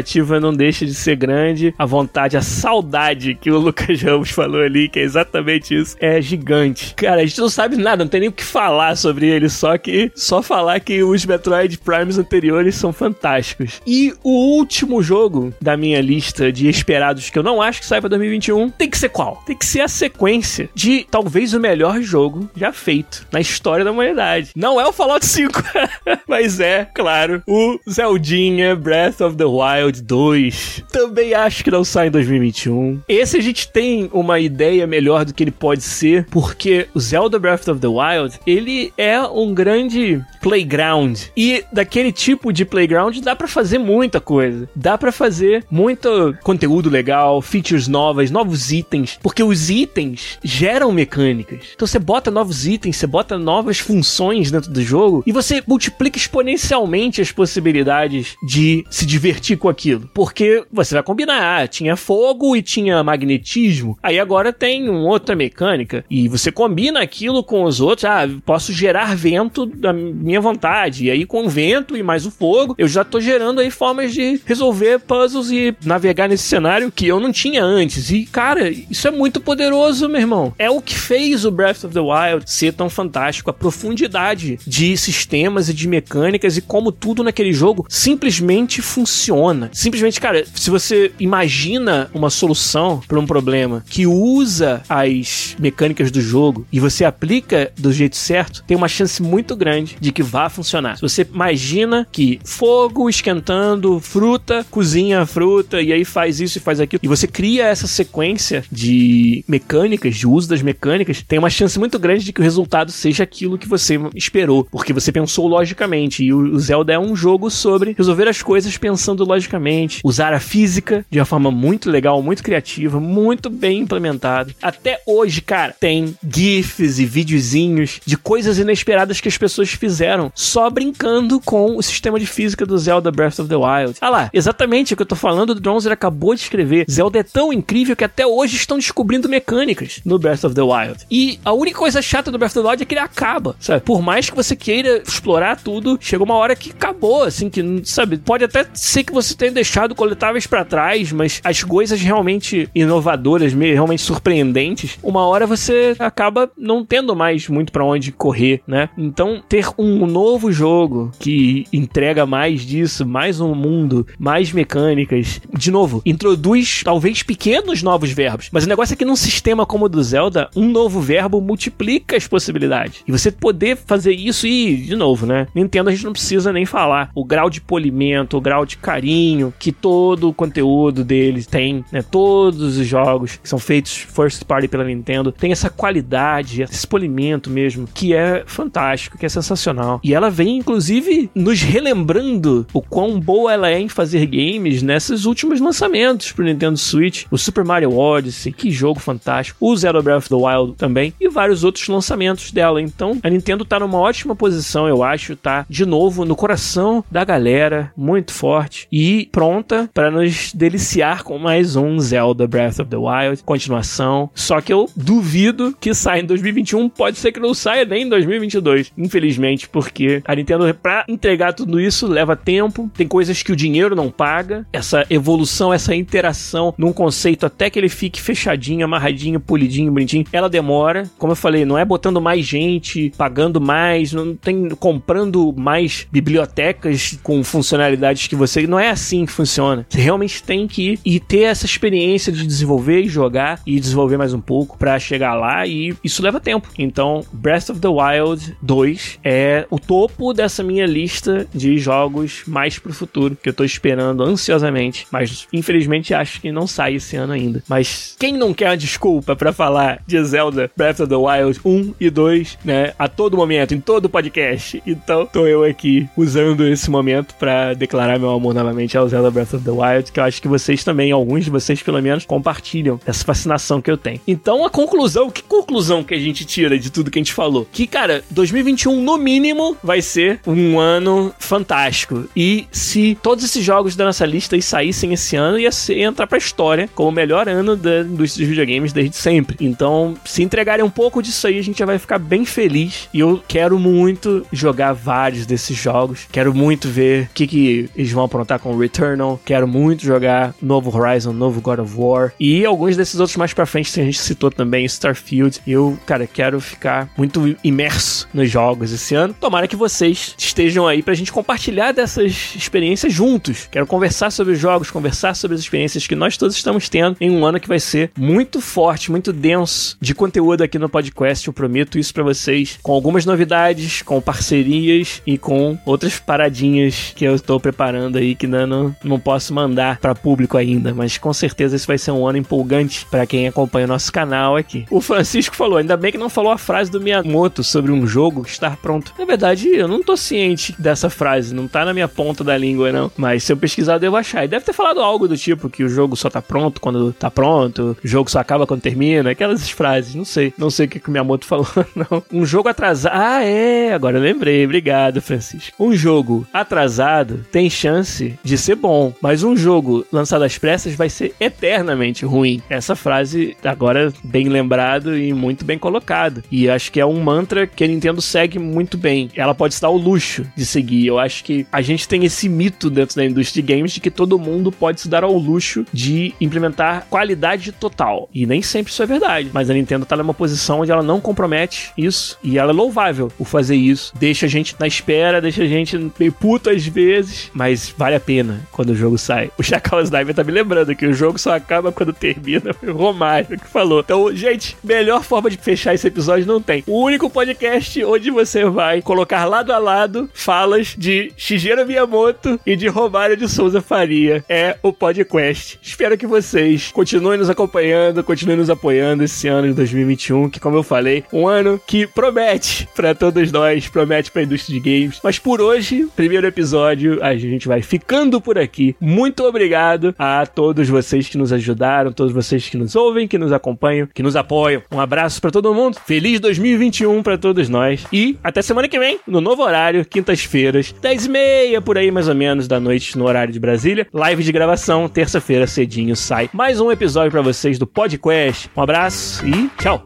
S1: expectativa não deixa de ser grande. A vontade, a saudade que o Lucas Ramos falou ali, que é exatamente isso, é gigante. Cara, a gente não sabe nada, não tem nem o que falar sobre ele, só que só falar que os Metroid Primes anteriores são fantásticos. E o último jogo da minha lista de esperados que eu não acho que sai pra 2021 tem que ser qual? Tem que ser a sequência de talvez o melhor jogo já feito na história da humanidade. Não é o Fallout 5, mas é, claro, o Zeldinha Breath of the Wild 2. Também acho que não sai em 2021. Esse a gente tem uma ideia melhor do que ele pode ser, porque o Zelda Breath of the Wild, ele é um grande playground. E daquele tipo de playground dá para fazer muita coisa. Dá para fazer muito conteúdo legal, features novas, novos itens, porque os itens geram mecânicas. Então você bota novos itens, você bota novas funções dentro do jogo e você multiplica exponencialmente as possibilidades de se divertir com aquilo. Porque você vai combinar, tinha fogo e tinha magnetismo, aí agora tem uma outra mecânica e você combina aquilo com os outros, ah, posso gerar vento da minha vontade, e aí com o vento e mais o fogo, eu já tô gerando aí formas de resolver puzzles e navegar nesse cenário que eu não tinha antes. E cara, isso é muito poderoso, meu irmão. É o que fez o Breath of the Wild ser tão fantástico, a profundidade de sistemas e de mecânicas e como tudo naquele jogo simplesmente funciona. Simplesmente, cara, se você imagina uma solução para um problema que usa as mecânicas do jogo e você aplica do jeito certo, tem uma chance muito grande de que vá funcionar. Se você imagina que fogo esquentando fruta, cozinha a fruta e aí faz isso e faz aquilo, e você cria essa sequência de mecânicas, de uso das mecânicas, tem uma chance muito grande de que o resultado seja aquilo que você esperou, porque você pensou logicamente. E o Zelda é um jogo sobre resolver as coisas pensando logicamente, usar a física de uma forma muito legal, muito criativa, muito bem implementada. Até hoje, cara, tem GIFs e videozinhos de coisas inesperadas que as pessoas fizeram só brincando com o sistema de física do Zelda Breath of the Wild. Ah lá, exatamente o que eu tô falando, o Dronzer acabou de escrever. Zelda é tão incrível que até hoje estão descobrindo mecânicas no Breath of the Wild. E a única coisa chata do Breath of the Wild é que ele acaba, sabe? Por mais que você queira explorar tudo, chegou uma hora que acabou, assim, que, sabe? Pode até ser que você tenha deixado coletáveis para trás, mas as coisas realmente inovadoras, realmente surpreendentes, uma hora você acaba não tendo mais muito para onde correr, né? Então, ter um novo jogo que entrega mais disso, mais um mundo, mais mecânicas, de novo, introduz talvez pequenos novos verbos, mas o negócio é que num sistema como o do Zelda, um novo verbo multiplica as possibilidades. E você poder fazer isso e, de novo, né? Nintendo a gente não precisa nem falar. O grau de polimento, o grau de carinho que todo o conteúdo deles tem, né? Todos os jogos que são feitos first party pela Nintendo tem essa qualidade, esse polimento mesmo, que é fantástico, que é sensacional. E ela vem, inclusive, nos relembrando o quão boa ela é em fazer games nesses últimos lançamentos pro Nintendo Switch. O Super Mario Odyssey, que jogo fantástico. O Zelda Breath of the Wild também. E vários outros lançamentos dela. Então, a Nintendo tá numa ótima posição, eu acho, tá de novo no coração da galera, muito forte e pronta para nos deliciar com mais um Zelda Breath of the Wild, continuação. Só que eu duvido que saia em 2021, pode ser que não saia nem em 2022, infelizmente, porque a Nintendo, pra entregar tudo isso, leva tempo, tem coisas que o dinheiro não paga, essa evolução, essa interação num conceito até que ele fique fechadinho, amarradinho, polidinho, bonitinho, ela demora. Como eu falei, não é botando mais gente, pagando mais, não tem comprando mais bibliotecas com funcionalidades que você. Não é assim que funciona. Você realmente tem que ir e ter essa experiência de desenvolver e jogar e desenvolver mais um pouco para chegar lá e isso leva tempo. Então, Breath of the Wild 2 é o topo dessa minha lista de jogos mais pro futuro que eu tô esperando ansiosamente, mas infelizmente acho que não sai esse ano ainda. Mas quem não quer uma desculpa para falar de Zelda Breath of the Wild 1 e 2, né, a todo momento, em todo podcast. Então, tô eu aqui usando esse momento para declarar meu amor novamente ao Zelda Breath of the Wild, que eu acho que vocês também, alguns de vocês pelo menos, compartilham essa fascinação que eu tenho. Então, a conclusão, que conclusão que a gente tira de tudo que a gente falou? Que, cara, 2021 no mínimo vai ser um ano fantástico. E se todos esses jogos da nossa lista aí saíssem esse ano, ia ser, entrar pra história como o melhor ano da indústria dos videogames desde sempre. Então, se entregarem um pouco disso aí, a gente já vai ficar bem feliz. E eu quero muito jogar vários desses jogos. Quero muito ver o que, que eles vão aprontar com o Returnal. Quero muito jogar novo Horizon, novo God of War. E alguns desses outros mais pra frente que a gente citou também, Starfield. Eu, cara, quero ficar muito imerso nos jogos esse ano. Tomara que vocês estejam aí pra gente compartilhar dessas experiências juntos. Quero conversar sobre os jogos, conversar sobre as experiências que nós todos estamos tendo em um ano que vai ser muito forte, muito denso de conteúdo aqui no podcast. Eu prometo isso para vocês, com algumas novidades, com parcerias e com outras paradinhas que eu estou preparando aí que não, não, não posso mandar para público ainda, mas com certeza esse vai ser um ano empolgante para quem acompanha o nosso canal aqui. O Francisco falou, ainda bem que não falou a frase do Miyamoto sobre um jogo estar pronto. Na verdade, eu não tô ciente dessa frase, não tá na minha ponta da língua não, mas se eu pesquisar eu devo achar. E deve ter falado algo do tipo que o jogo só tá pronto quando tá pronto, o jogo só acaba quando termina, aquelas frases, não sei. Não sei o que, que o Miyamoto falou, não. Um jogo atrasado. Ah, é, agora eu lembrei. Obrigado, Francisco. Um jogo atrasado tem chance de ser bom, mas um jogo lançado às pressas vai ser eternamente ruim. Essa frase agora bem lembrado e muito bem colocado. E acho que é um mantra que a Nintendo segue muito bem. Ela pode se dar o luxo de seguir. Eu acho que a gente tem esse mito dentro da indústria de games de que todo mundo pode se dar ao luxo de implementar qualidade total. E nem sempre isso é verdade. Mas a Nintendo tá numa posição onde ela não compromete isso. E ela é louvável por fazer isso. Deixa a gente na espera, deixa a gente meio puto às vezes. Mas vale a pena quando o jogo sai. O Chacal Sniper tá me lembrando que o jogo só acaba quando termina. Foi o Romário que falou. Então, gente, melhor forma de fechar esse episódio não tem. O único podcast onde você vai colocar lado a lado falas de Shigeru Miyamoto e de Romário de Souza Faria é o podcast. Espero que vocês continuem nos acompanhando, continuem nos apoiando esse ano de 2021, que como eu falei, um ano que promete para todos nós, promete para a indústria de games. Mas por hoje, primeiro episódio, a gente vai ficando por aqui. Muito obrigado a todos vocês que nos ajudaram, todos vocês que nos ouvem, que nos acompanham, que nos apoiam. Um abraço para todo mundo. Feliz 2021 para todos nós e até semana que vem, no novo horário, quintas-feiras, 10 e meia por aí mais ou menos da noite no horário de Brasília. Live de gravação, terça-feira cedinho sai mais um episódio para vocês do podcast. Um abraço e tchau.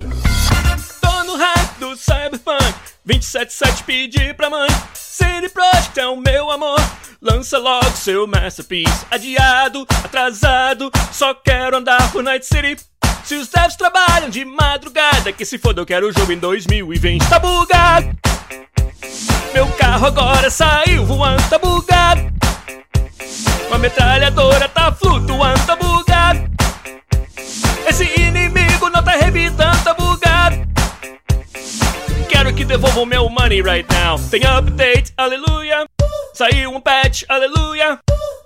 S1: Tô no hype do Cyberpunk 277 pedi pra mãe. City Project é o meu amor. Lança logo seu masterpiece. Adiado, atrasado Só quero andar por Night City. Se os devs trabalham de madrugada Que se foda eu quero o jogo em 2020 Tá bugado. Meu carro agora saiu voando Tá bugado. Uma metralhadora tá flutuando Tá bugado. Esse inimigo não tá revitando Tá bugado Quero que devolvam meu money right now. Tem update, aleluia. Saiu um patch, aleluia.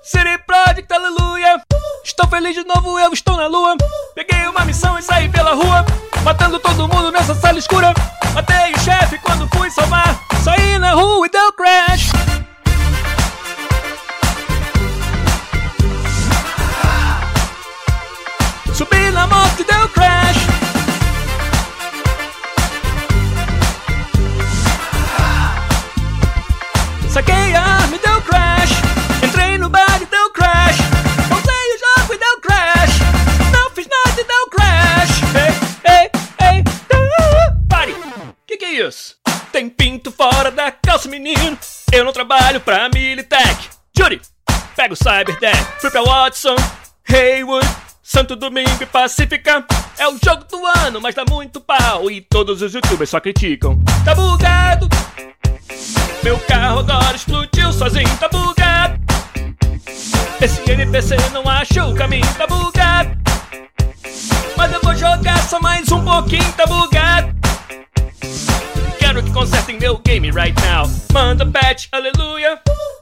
S1: City Project, aleluia. Estou feliz de novo, eu estou na lua. Peguei uma missão e saí pela rua. Matando todo mundo nessa sala escura. Matei o chefe quando fui salvar. Saí na rua e deu crash. Subi na moto e deu crash. Saquei a arma e deu crash. Entrei no bar e deu crash. Montei o jogo e deu crash. Não fiz nada e deu crash. Ei, ei, ei. ah, Pare. Que que é isso? Tem pinto fora da calça, menino. Eu não trabalho pra Militech. Judy, pega o Cyberdeck. Fui pra Watson, Haywood, Santo Domingo e Pacífica. É o jogo do ano, mas dá muito pau. E todos os youtubers só criticam. Tá bugado. Meu carro agora explodiu sozinho, tá bugado. Esse NPC não achou o caminho, tá bugado. Mas eu vou jogar só mais um pouquinho, tá bugado. Quero que consertem meu game right now. Manda patch, aleluia.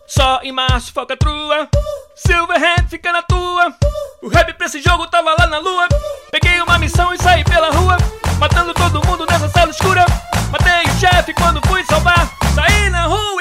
S1: Só em março, foca trua. Silverhand fica na tua. O rap pra esse jogo tava lá na lua. Peguei uma missão e saí pela rua. Matando todo mundo nessa sala escura. Matei o chefe quando fui salvar. Saí na rua